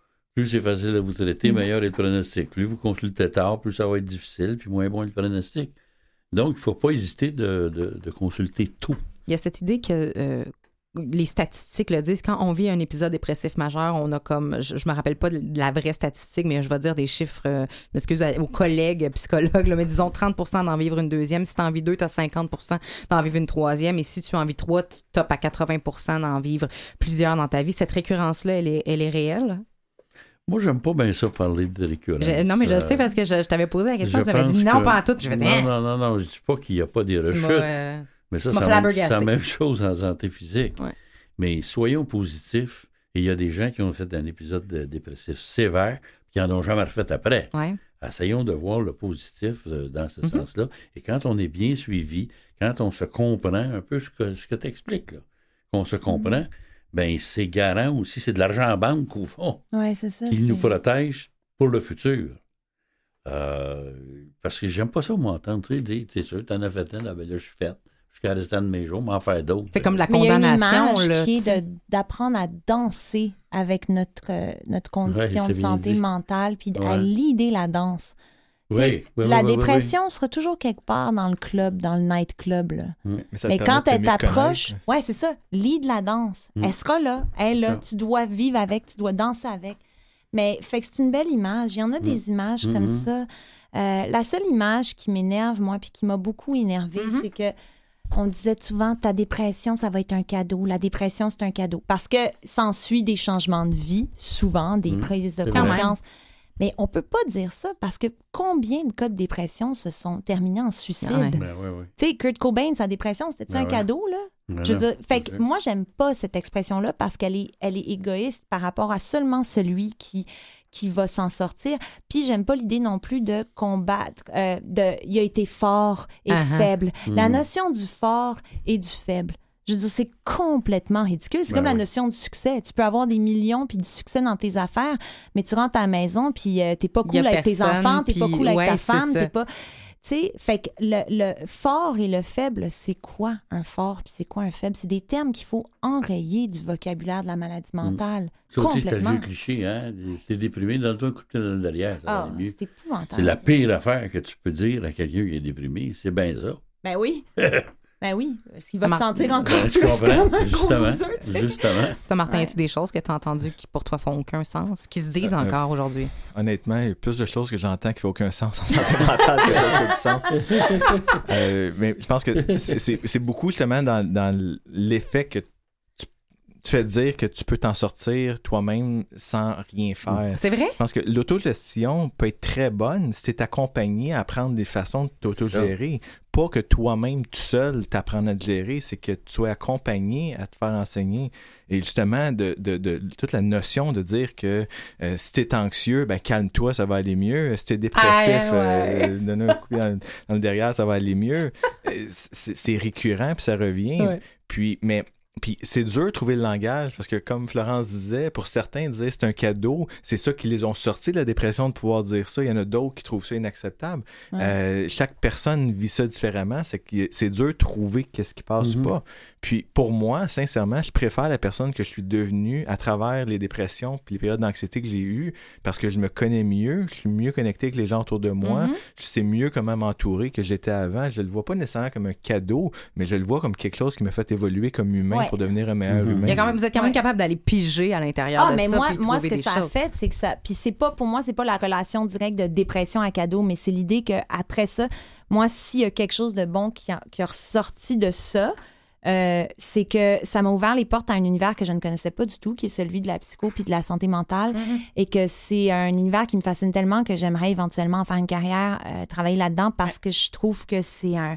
plus c'est facile de vous traiter, Mm. meilleur est le pronostic. Plus vous consultez tard, plus ça va être difficile, puis moins bon est le pronostic. Donc, il ne faut pas hésiter de, de- de consulter tout. Il y a cette idée que euh, les statistiques le disent. Quand on vit un épisode dépressif majeur, on a comme, je, je me rappelle pas de la vraie statistique, mais je vais dire des chiffres, euh, je m'excuse à- aux collègues psychologues, là, mais disons 30% d'en vivre une deuxième. Si tu en vis deux, tu as 50% d'en vivre une troisième. Et si tu en vis trois, tu topes à 80% d'en vivre plusieurs dans ta vie. Cette récurrence-là, elle est, elle est réelle? Moi, j'aime pas bien ça parler de récurrence. Je- non, mais je Euh, sais parce que je, je t'avais posé la question, je tu m'avais dit non, que- pas en tout. Je vais Non, dire, non, non, non, je dis pas qu'il n'y a pas des rechutes. euh, Mais ça, c'est la, même- chose en santé physique. Ouais. Mais soyons positifs. Et il y a des gens qui ont fait un épisode de- dépressif sévère qui n'en ont jamais refait après. ouais. Essayons de voir le positif euh, dans ce Mhm. sens-là. Et quand on est bien suivi, quand on se comprend un peu ce que, ce que tu expliques, qu'on se comprend, Mhm. Ben c'est garant aussi, c'est de l'argent en banque au fond, Oui, c'est ça. qui c'est- nous protège pour le futur. Euh, parce que j'aime pas ça m'entendre, tu sais, dire, c'est sûr, t'en as fait un, là, ben là, je suis faite. Jusqu'à restant de mes jours, m'en faire d'autres. C'est comme la Mais il y a une condamnation. là, qui est de- d'apprendre à danser avec notre, euh, notre condition Ouais, de santé dit. mentale, puis à Ouais. l'idée la danse. Oui, oui, oui, la oui, dépression sera toujours quelque part dans le club, dans le nightclub. Là. Mais, Mais quand elle t'approche, ouais, c'est ça, lit de la danse. Mm. Elle sera là, elle est là, tu dois vivre avec, tu dois danser avec. Mais fait que c'est une belle image. Il y en a des images comme ça. Euh, la seule image qui m'énerve, moi, puis qui m'a beaucoup énervée, Mhm. c'est que on disait souvent ta dépression, ça va être un cadeau. La dépression, c'est un cadeau. Parce que s'ensuit des changements de vie, souvent, des prises de vrai. Mais on peut pas dire ça parce que combien de cas de dépression se sont terminés en suicide? Ah ouais. Ben. Tu sais, Kurt Cobain, sa dépression, c'était-tu Ben un ouais. cadeau, là? Ben Je veux dire, fait que moi, j'aime pas cette expression-là parce qu'elle est, elle est égoïste par rapport à seulement celui qui, qui va s'en sortir. Puis j'aime pas l'idée non plus de combattre, euh, de il a été fort et Uh-huh. faible. La Mm. notion du fort et du faible. Je veux dire, c'est complètement ridicule. C'est Ben comme la notion du succès. Tu peux avoir des millions puis du succès dans tes affaires, mais tu rentres à la maison puis euh, t'es pas cool avec tes enfants, t'es pas puis cool avec ta femme, t'es pas... Tu sais, fait que le, le fort et le faible, c'est quoi un fort puis c'est quoi un faible? C'est des termes qu'il faut enrayer du vocabulaire de la maladie mentale. Ça aussi, c'est le Complètement. vieux cliché, hein? C'est déprimé, donne-toi un coup de pied dans le derrière, ça va Ah, mieux. c'est épouvantable. C'est la pire affaire que tu peux dire à quelqu'un qui est déprimé, c'est bien ça. Ben oui. ben oui. Est-ce qu'il va se Mar- sentir encore Ben, tu plus comprends? comme un gros Justement. loser? Justement. Toi, Martin, Ouais. a-tu des choses que tu as entendues qui pour toi font aucun sens, qui se disent Euh, encore aujourd'hui? Honnêtement, il y a plus de choses que j'entends qui font aucun sens en santé mentale que ça fait du sens. Euh, mais je pense que c'est beaucoup justement dans, dans l'effet que tu fais dire que tu peux t'en sortir toi-même sans rien faire. C'est vrai? Je pense que l'autogestion peut être très bonne si tu es accompagné à apprendre des façons de t'autogérer. Pas que toi-même, tout seul, t'apprennes à te gérer, c'est que tu sois accompagné à te faire enseigner. Et justement, de, de, de toute la notion de dire que euh, si t'es anxieux, ben calme-toi, ça va aller mieux. Si t'es dépressif, Ah, ouais. euh, donne un coup dans, dans le derrière, ça va aller mieux. Euh, C'est c'est récurrent, puis ça revient. Ouais. Puis, mais puis c'est dur de trouver le langage parce que comme Florence disait, pour certains disaient c'est un cadeau, c'est ça qui les ont sortis de la dépression de pouvoir dire ça. Il y en a d'autres qui trouvent ça inacceptable. Ouais. Euh, chaque personne vit ça différemment, c'est que c'est dur de trouver qu'est-ce qui passe ou Mhm. pas. Puis pour moi, sincèrement, je préfère la personne que je suis devenue à travers les dépressions puis les périodes d'anxiété que j'ai eues parce que je me connais mieux, je suis mieux connecté avec les gens autour de moi, Mhm. je sais mieux comment m'entourer que j'étais avant. Je le vois pas nécessairement comme un cadeau, mais je le vois comme quelque chose qui m'a fait évoluer comme humain Ouais. pour devenir un meilleur Mhm. humain. Il y a quand même, vous êtes quand même Ouais. capable d'aller piger à l'intérieur Ah, de mais ça. moi, moi ce que ça a fait, c'est que ça. Puis c'est pas, pour moi, c'est pas la relation directe de dépression à cadeau, mais c'est l'idée qu'après ça, moi, s'il y a quelque chose de bon qui a, qui a ressorti de ça, euh, c'est que ça m'a ouvert les portes à un univers que je ne connaissais pas du tout, qui est celui de la psycho puis de la santé mentale, Mhm. et que c'est un univers qui me fascine tellement que j'aimerais éventuellement en faire une carrière, euh, travailler là-dedans, parce que je trouve que c'est un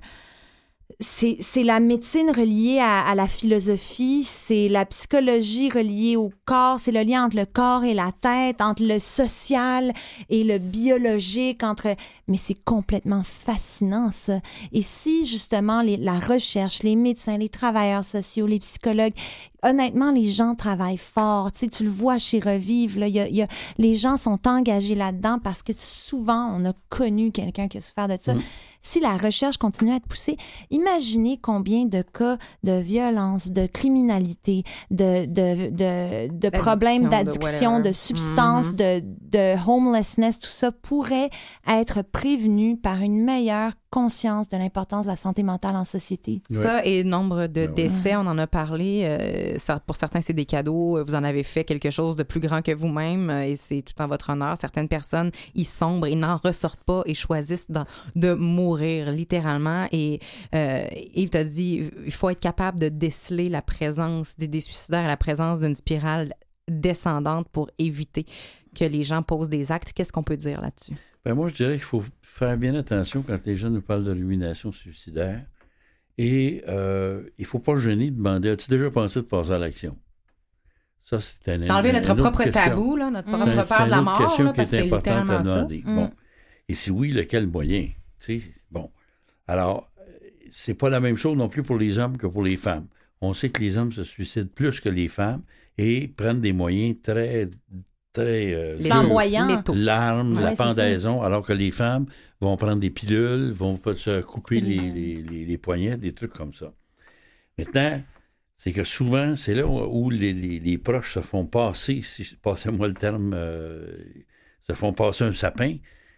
c'est la médecine reliée à, à la philosophie, c'est la psychologie reliée au corps, c'est le lien entre le corps et la tête, entre le social et le biologique, entre mais c'est complètement fascinant ça. Et si justement les- la recherche, les médecins, les travailleurs sociaux, les psychologues, honnêtement les gens travaillent fort. Tu sais, tu le vois chez Revive, là, y a- y a- les gens sont engagés là-dedans parce que souvent on a connu quelqu'un qui a souffert de ça. Si la recherche continue à être poussée, imaginez combien de cas de violence, de criminalité, de, de, de, de problèmes d'addiction, de, substances, Mhm. de, de homelessness, tout ça pourrait être prévenu par une meilleure conscience de l'importance de la santé mentale en société. Ça et nombre de Ben oui. décès, on en a parlé. euh, ça- pour certains, c'est des cadeaux. Vous en avez fait quelque chose de plus grand que vous-même euh, et c'est tout en votre honneur. Certaines personnes y sombrent et n'en ressortent pas et choisissent de mourir littéralement. Et euh, Yves t'a dit, il faut être capable de déceler la présence d'idées suicidaires, la présence d'une spirale descendante pour éviter que les gens posent des actes. Qu'est-ce qu'on peut dire là-dessus? Ben moi, je dirais qu'il faut faire bien attention quand les gens nous parlent de rumination suicidaire. Et euh, il ne faut pas gêner de demander As-tu déjà pensé de passer à l'action? Ça, c'est un D'enlever notre propre question. tabou, là, notre Mm. propre peur de la mort, question là, qui parce est importante à demander. Mm. Bon. Et si oui, lequel moyen? Tu sais, Bon. Alors, c'est pas la même chose non plus pour les hommes que pour les femmes. On sait que les hommes se suicident plus que les femmes et prennent des moyens très, très euh. Létaux. l'arme, Ouais, la pendaison, alors que les femmes vont prendre des pilules, vont se couper les, Les- les, les- les poignets, des trucs comme ça. Maintenant, c'est que souvent, c'est là où les, proches se font passer, si passez-moi le terme, euh, se font passer un sapin.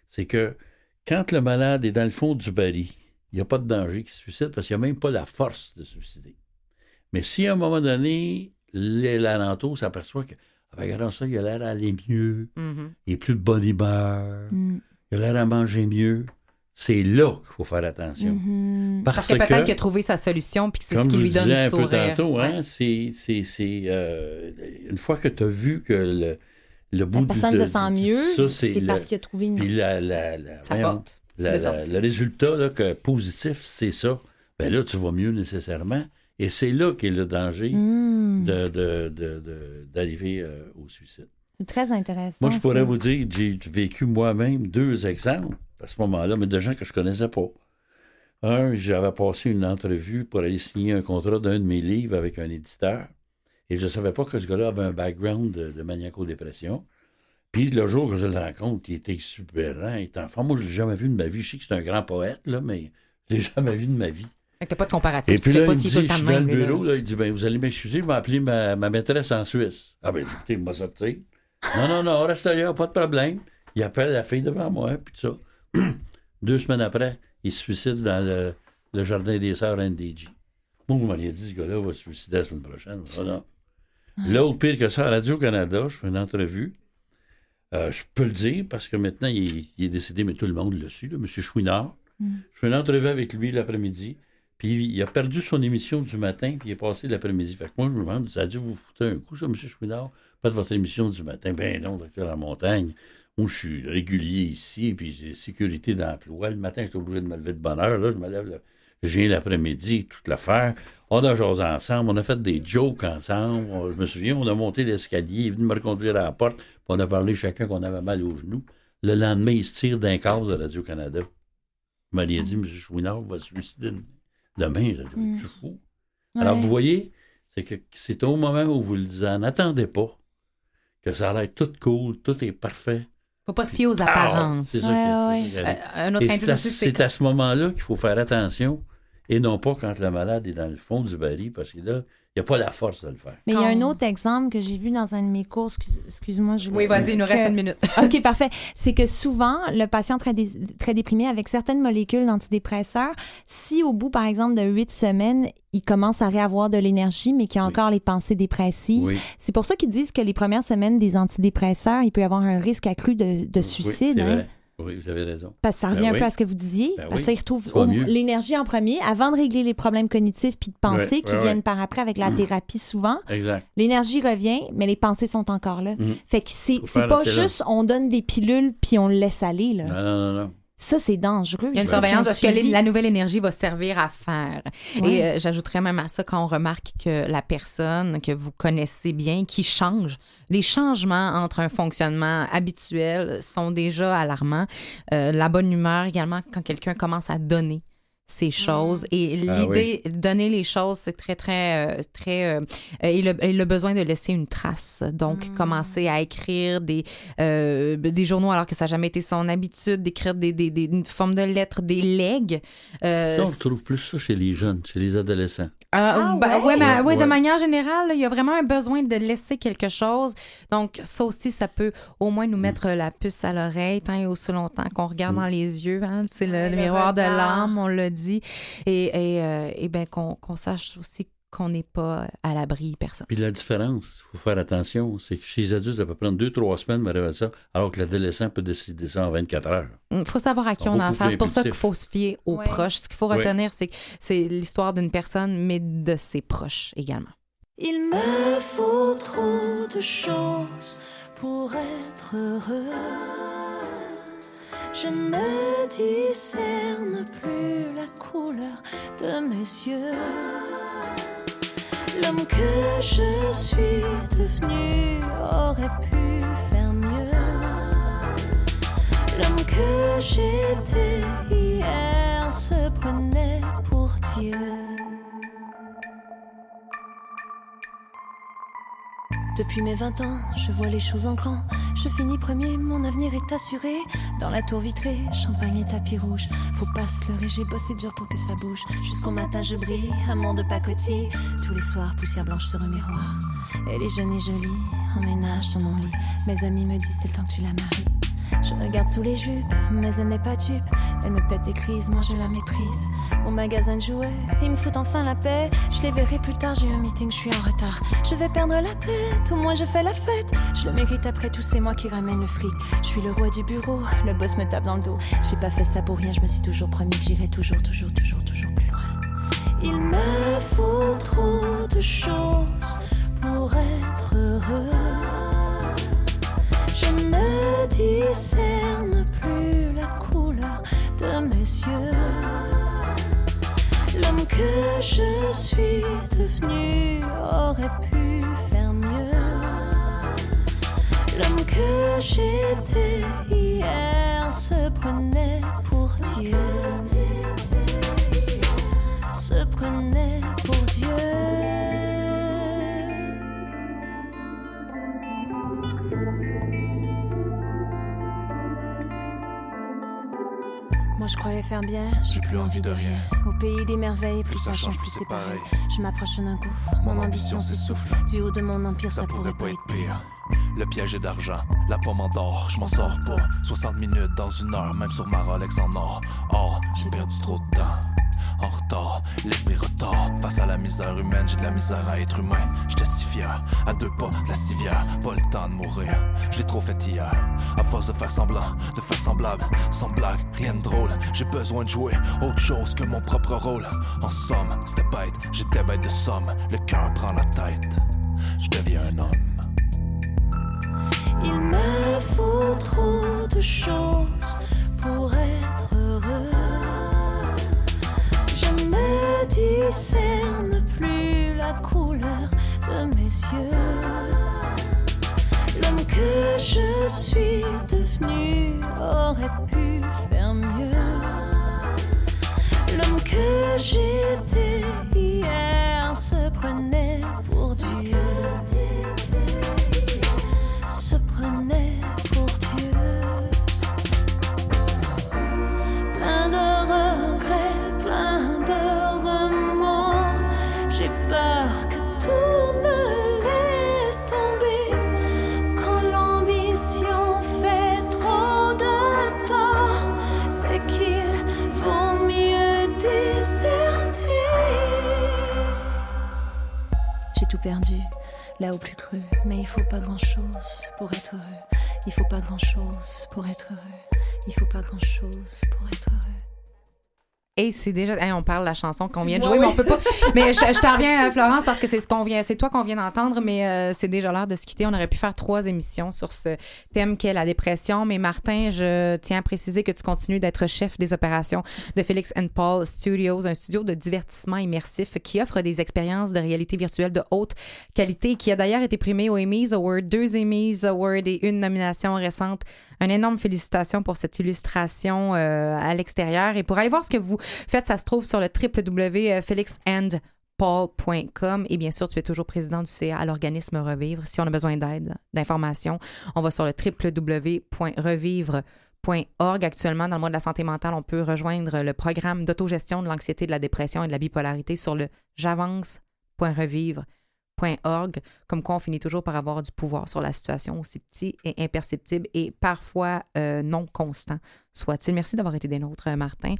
C'est que quand le malade est dans le fond du baril, il n'y a pas de danger qu'il se suicide parce qu'il n'y a même pas la force de se suicider. Mais si à un moment donné, l'alentour s'aperçoit que, regarde ça, il a l'air d'aller mieux, Mhm. il est plus de bonne humeur, Mm. il a l'air à manger mieux, c'est là qu'il faut faire attention. Mhm. Parce que peut-être qu'il a trouvé sa solution puis que c'est ce comme qui je lui donne disais le un peu sourire. tantôt, hein, Ouais. c'est, c'est, c'est, euh, une fois que tu as vu que le, le bout La personne de- se sent mieux, ça, c'est le- parce qu'il a trouvé une... Puis la, la, la- Ça voyons, porte. le résultat là, que positif, c'est ça. Ben là, tu vas mieux nécessairement. Et c'est là qu'est le danger Mm. de, de- de- de- d'arriver euh, au suicide. C'est très intéressant. Moi, je pourrais ça. vous dire, j'ai vécu moi-même deux exemples à ce moment-là, mais de gens que je connaissais pas. Un, j'avais passé une entrevue pour aller signer un contrat d'un de mes livres avec un éditeur, et je savais pas que ce gars-là avait un background de, de maniaco-dépression. Puis le jour que je le rencontre, il était exubérant, il était enfant. Moi, je l'ai jamais vu de ma vie. Je sais que c'est un grand poète, là, mais je l'ai jamais vu de ma vie. T'as pas de comparatif. Et tu puis sais là, pas il dit, tout je suis dans le là. bureau, là, il dit, ben, vous allez m'excuser, je vais appeler ma, ma maîtresse en Suisse. Ah ben, écoutez, il m'a sorti. Non, non, non, reste là, pas de problème. Il appelle la fille devant moi, puis tout ça. Deux semaines après, il se suicide dans le, le jardin des sœurs NDG. Moi, vous m'auriez dit, ce gars-là va se suicider la semaine prochaine. Ah, non. L'autre pire que ça, à Radio-Canada, je fais une entrevue. Euh, je peux le dire parce que maintenant, il, est- il est décédé, mais tout le monde le suit, là, M. Chouinard. Je fais une entrevue avec lui l'après-midi. Puis il a perdu son émission du matin, puis il est passé l'après-midi. Fait que moi, je me demande, ça a dû vous foutre un coup, ça, M. Chouinard? Pas de votre émission du matin. Ben non, docteur La Montagne. Moi, je suis régulier ici, puis j'ai sécurité d'emploi. Le matin, j'étais obligé de me lever de bonne heure. Là, je me lève, je viens l'après-midi, toute l'affaire. On a jasé ensemble, on a fait des jokes ensemble. Je me souviens, on a monté l'escalier, il est venu me reconduire à la porte, puis on a parlé chacun qu'on avait mal aux genoux. Le lendemain, il se tire d'un cas de Radio-Canada. Il m'a dit, M. Chouinard va se suicider demain. Je suis fou. Alors, vous voyez, c'est que c'est au moment où vous le disiez, n'attendez pas que ça a l'air tout cool, tout est parfait. Faut pas se fier aux Ah, apparences. c'est ça Ouais, ouais. c'est- Euh, c'est à, c'est c'est ce moment-là qu'il faut faire attention et non pas quand le malade est dans le fond du baril parce que là, n'y a pas la force de le faire. Mais il y a un autre exemple que j'ai vu dans un de mes cours. excuse- Excuse-moi, je Oui, vas-y, il nous reste que- une minute. OK, parfait. C'est que souvent, le patient très, dé- très déprimé avec certaines molécules d'antidépresseurs, si au bout, par exemple, de huit semaines, il commence à réavoir de l'énergie, mais qu'il a Oui. encore les pensées dépressives, Oui, c'est pour ça qu'ils disent que les premières semaines des antidépresseurs, il peut y avoir un risque accru de, suicide. c'est hein? vrai. Oui, vous avez raison. Parce que ça Ben revient un oui. peu à ce que vous disiez. Ben parce oui. retrouvent au- l'énergie en premier avant de régler les problèmes cognitifs puis de pensée qui viennent par après avec la thérapie souvent. Exact. L'énergie revient, mais les pensées sont encore là. Mhm. Fait que c'est pas juste on donne des pilules puis on le laisse aller. Là. Non, non, non, non. Ça, c'est dangereux. Il y a une surveillance de ce que la nouvelle énergie va servir à faire. Ouais. Et euh, j'ajouterais même à ça quand on remarque que la personne que vous connaissez bien, qui change, les changements entre un fonctionnement habituel sont déjà alarmants. Euh, la bonne humeur également quand quelqu'un commence à donner ces choses et Ah l'idée donner les choses c'est très très euh, très euh, et, le, et le besoin de laisser une trace donc commencer à écrire des euh, des journaux alors que ça n'a jamais été son habitude d'écrire des, des, des une forme de lettres des legs euh, Ça, on retrouve plus ça chez les jeunes, chez les adolescents. ah, Ah ben, ouais? ouais, mais- Ouais, ouais, de manière générale, il y a vraiment un besoin de laisser quelque chose. Donc, ça aussi, ça peut au moins Mm. nous mettre la puce à l'oreille tant et aussi longtemps qu'on regarde dans les yeux. Hein, c'est le, le le miroir de l'âme, on l'a dit. Et, et, euh, et ben, qu'on qu'on sache aussi qu'on n'est pas à l'abri, personne. Puis la différence, il faut faire attention, c'est que chez les adultes, ça peut prendre deux, trois semaines de révéler ça, alors que l'adolescent peut décider ça en 24 heures. Il faut savoir à qui on a affaire. C'est pour ça qu'il faut se fier aux Ouais. proches. Ce qu'il faut Ouais. retenir, c'est que c'est l'histoire d'une personne, mais de ses proches également. Il me faut trop de chance pour être heureux. Je ne discerne plus la couleur de mes yeux. L'homme que je suis devenu aurait pu faire mieux. L'homme que j'étais hier se prenait pour Dieu. Depuis mes 20 ans, je vois les choses en grand. Je finis premier, mon avenir est assuré. Dans la tour vitrée, champagne et tapis rouge. Faut pas se leurrer, j'ai bossé dur pour que ça bouge. Jusqu'au matin, je brille, amour de pacotille. Tous les soirs, poussière blanche sur un miroir. Elle est jeune et jolie, en ménage dans mon lit. Mes amis me disent c'est le temps que tu la maries. Je regarde sous les jupes, mais elle n'est pas dupe. Elle me pète des crises, moi je la méprise. Au magasin de jouets, ils me foutent enfin la paix. Je les verrai plus tard, j'ai un meeting, je suis en retard. Je vais perdre la tête, au moins je fais la fête. Je le mérite après tout, c'est moi qui ramène le fric. Je suis le roi du bureau, le boss me tape dans le dos. J'ai pas fait ça pour rien, je me suis toujours promis que j'irai toujours, toujours, toujours, toujours plus loin. Il me faut trop de choses pour être heureux. Ne discerne plus la couleur de mes yeux. L'homme que je suis devenu aurait pu faire mieux. L'homme que j'étais hier se prenait pour Dieu. Se prenait je croyais faire bien, j'ai plus envie de rien. Au pays des merveilles, plus ça change, plus c'est pareil. Je m'approche d'un gouffre, mon ambition s'essouffle. Du haut de mon empire, ça, pourrait pas être pire. Le piège est d'argent, la pomme en d'or, je m'en sors pas. 60 minutes dans une heure, même sur ma Rolex en or. Or, j'ai perdu trop de temps. En retard, l'esprit retard. Face à la misère humaine, j'ai de la misère à être humain. J'étais si fier, à deux pas de la civière, pas le temps de mourir. Je l'ai trop fait hier, à force de faire semblant, de faire semblable, sans blague, rien de drôle. J'ai besoin de jouer autre chose que mon propre rôle. En somme, c'était bête, j'étais bête de somme. Le cœur prend la tête, je deviens un homme. Il me faut trop de choses discerne plus la couleur de mes yeux. L'homme que je suis devenu aurait pu faire mieux. L'homme que j'étais perdu, là au plus creux. Mais il faut pas grand chose pour être heureux. Il faut pas grand chose pour être heureux. Il faut pas grand chose pour. Et c'est déjà. Hey, on parle de la chanson qu'on vient de jouer, mais on peut pas. Mais je, je t'en reviens, euh, Florence, parce que c'est ce qu'on vient, c'est toi qu'on vient d'entendre, mais euh, c'est déjà l'heure de se quitter. On aurait pu faire trois émissions sur ce thème qu'est la dépression. Mais Martin, je tiens à préciser que tu continues d'être chef des opérations de Felix and Paul Studios, un studio de divertissement immersif qui offre des expériences de réalité virtuelle de haute qualité et qui a d'ailleurs été primé aux Emmys Awards, deux Emmys Awards et une nomination récente. Une énorme félicitation pour cette illustration euh, à l'extérieur. Et pour aller voir ce que vous faites, ça se trouve sur le www.felixandpaul.com. Et bien sûr, tu es toujours président du CA à l'organisme Revivre. Si on a besoin d'aide, d'informations, on va sur le www.revivre.org. Actuellement, dans le mois de la santé mentale, on peut rejoindre le programme d'autogestion de l'anxiété, de la dépression et de la bipolarité sur le j'avance.revivre.org. Comme quoi, on finit toujours par avoir du pouvoir sur la situation, aussi petit et imperceptible et parfois euh, non constant soit-il. Merci d'avoir été des nôtres, Martin.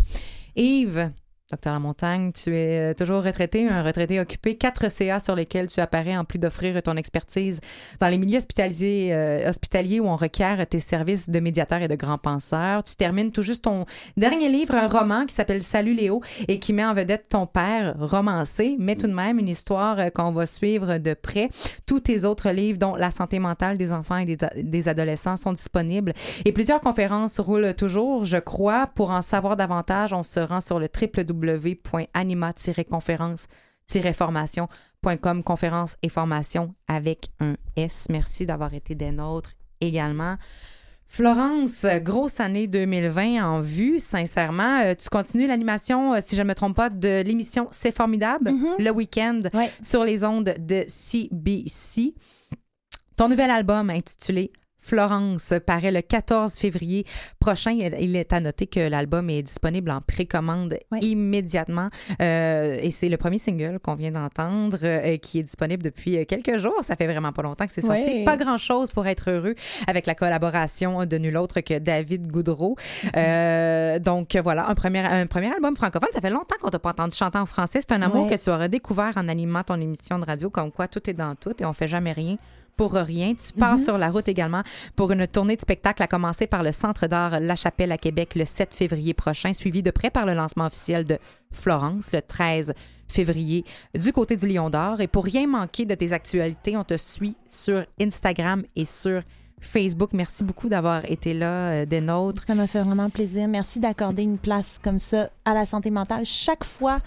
Yves, Docteur Lamontagne, tu es euh, toujours retraité, un retraité occupé. Quatre CA sur lesquels tu apparais en plus d'offrir ton expertise dans les milieux hospitaliers, euh, hospitaliers où on requiert tes services de médiateur et de grand penseur. Tu termines tout juste ton dernier livre, un roman qui s'appelle Salut Léo et qui met en vedette ton père, romancé, mais tout de même une histoire euh, qu'on va suivre de près. Tous tes autres livres, dont La santé mentale des enfants et des, adolescents, sont disponibles. Et plusieurs conférences roulent toujours, je crois. Pour en savoir davantage, on se rend sur le www.anima-conférence-formation.com, conférence et formation avec un S. Merci d'avoir été des nôtres également. Florence, grosse année 2020 en vue, sincèrement. Euh, tu continues l'animation, euh, si je ne me trompe pas, de l'émission C'est formidable, le week-end Ouais. sur les ondes de CBC. Ton nouvel album intitulé Florence paraît le 14 février prochain. Il est à noter que l'album est disponible en précommande Ouais. immédiatement. Euh, et c'est le premier single qu'on vient d'entendre euh, qui est disponible depuis euh, quelques jours. Ça fait vraiment pas longtemps que c'est sorti. Ouais. Pas grand-chose pour être heureux avec la collaboration de nul autre que David Goudreau. Euh, donc voilà, un premier, un premier album francophone. Ça fait longtemps qu'on t'a pas entendu chanter en français. C'est un amour Ouais. que tu auras découvert en animant ton émission de radio, comme quoi tout est dans tout et on fait jamais rien pour rien. Tu pars sur la route également pour une tournée de spectacle à commencer par le Centre d'art La Chapelle à Québec le 7 février prochain, suivi de près par le lancement officiel de Florence le 13 février du côté du Lion d'Or. Et pour rien manquer de tes actualités, on te suit sur Instagram et sur Facebook. Merci beaucoup d'avoir été là, euh, des nôtres. Ça m'a fait vraiment plaisir. Merci d'accorder une place comme ça à la santé mentale. Chaque fois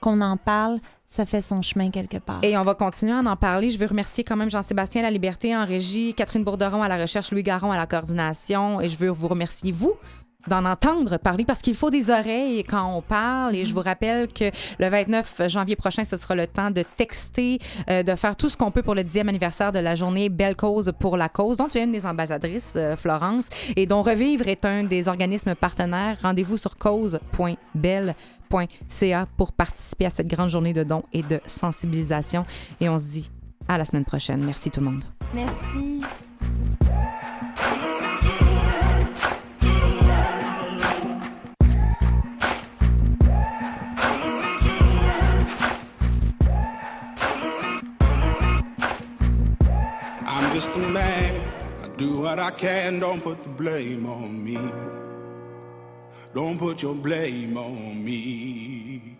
qu'on en parle, ça fait son chemin quelque part. Et on va continuer à en parler. Je veux remercier quand même Jean-Sébastien La Liberté en régie, Catherine Bourderon à la recherche, Louis Garon à la coordination. Et je veux vous remercier, vous, d'en entendre parler parce qu'il faut des oreilles quand on parle. Et je vous rappelle que le 29 janvier prochain, ce sera le temps de texter, euh, de faire tout ce qu'on peut pour le 10e anniversaire de la journée Belle Cause pour la cause, dont tu es une des ambassadrices, euh, Florence, et dont Revivre est un des organismes partenaires. Rendez-vous sur cause.belle.ca pour participer à cette grande journée de dons et de sensibilisation. Et on se dit à la semaine prochaine. Merci tout le monde. Merci. Just a man. I do what I can, don't put the blame on me. Don't put your blame on me.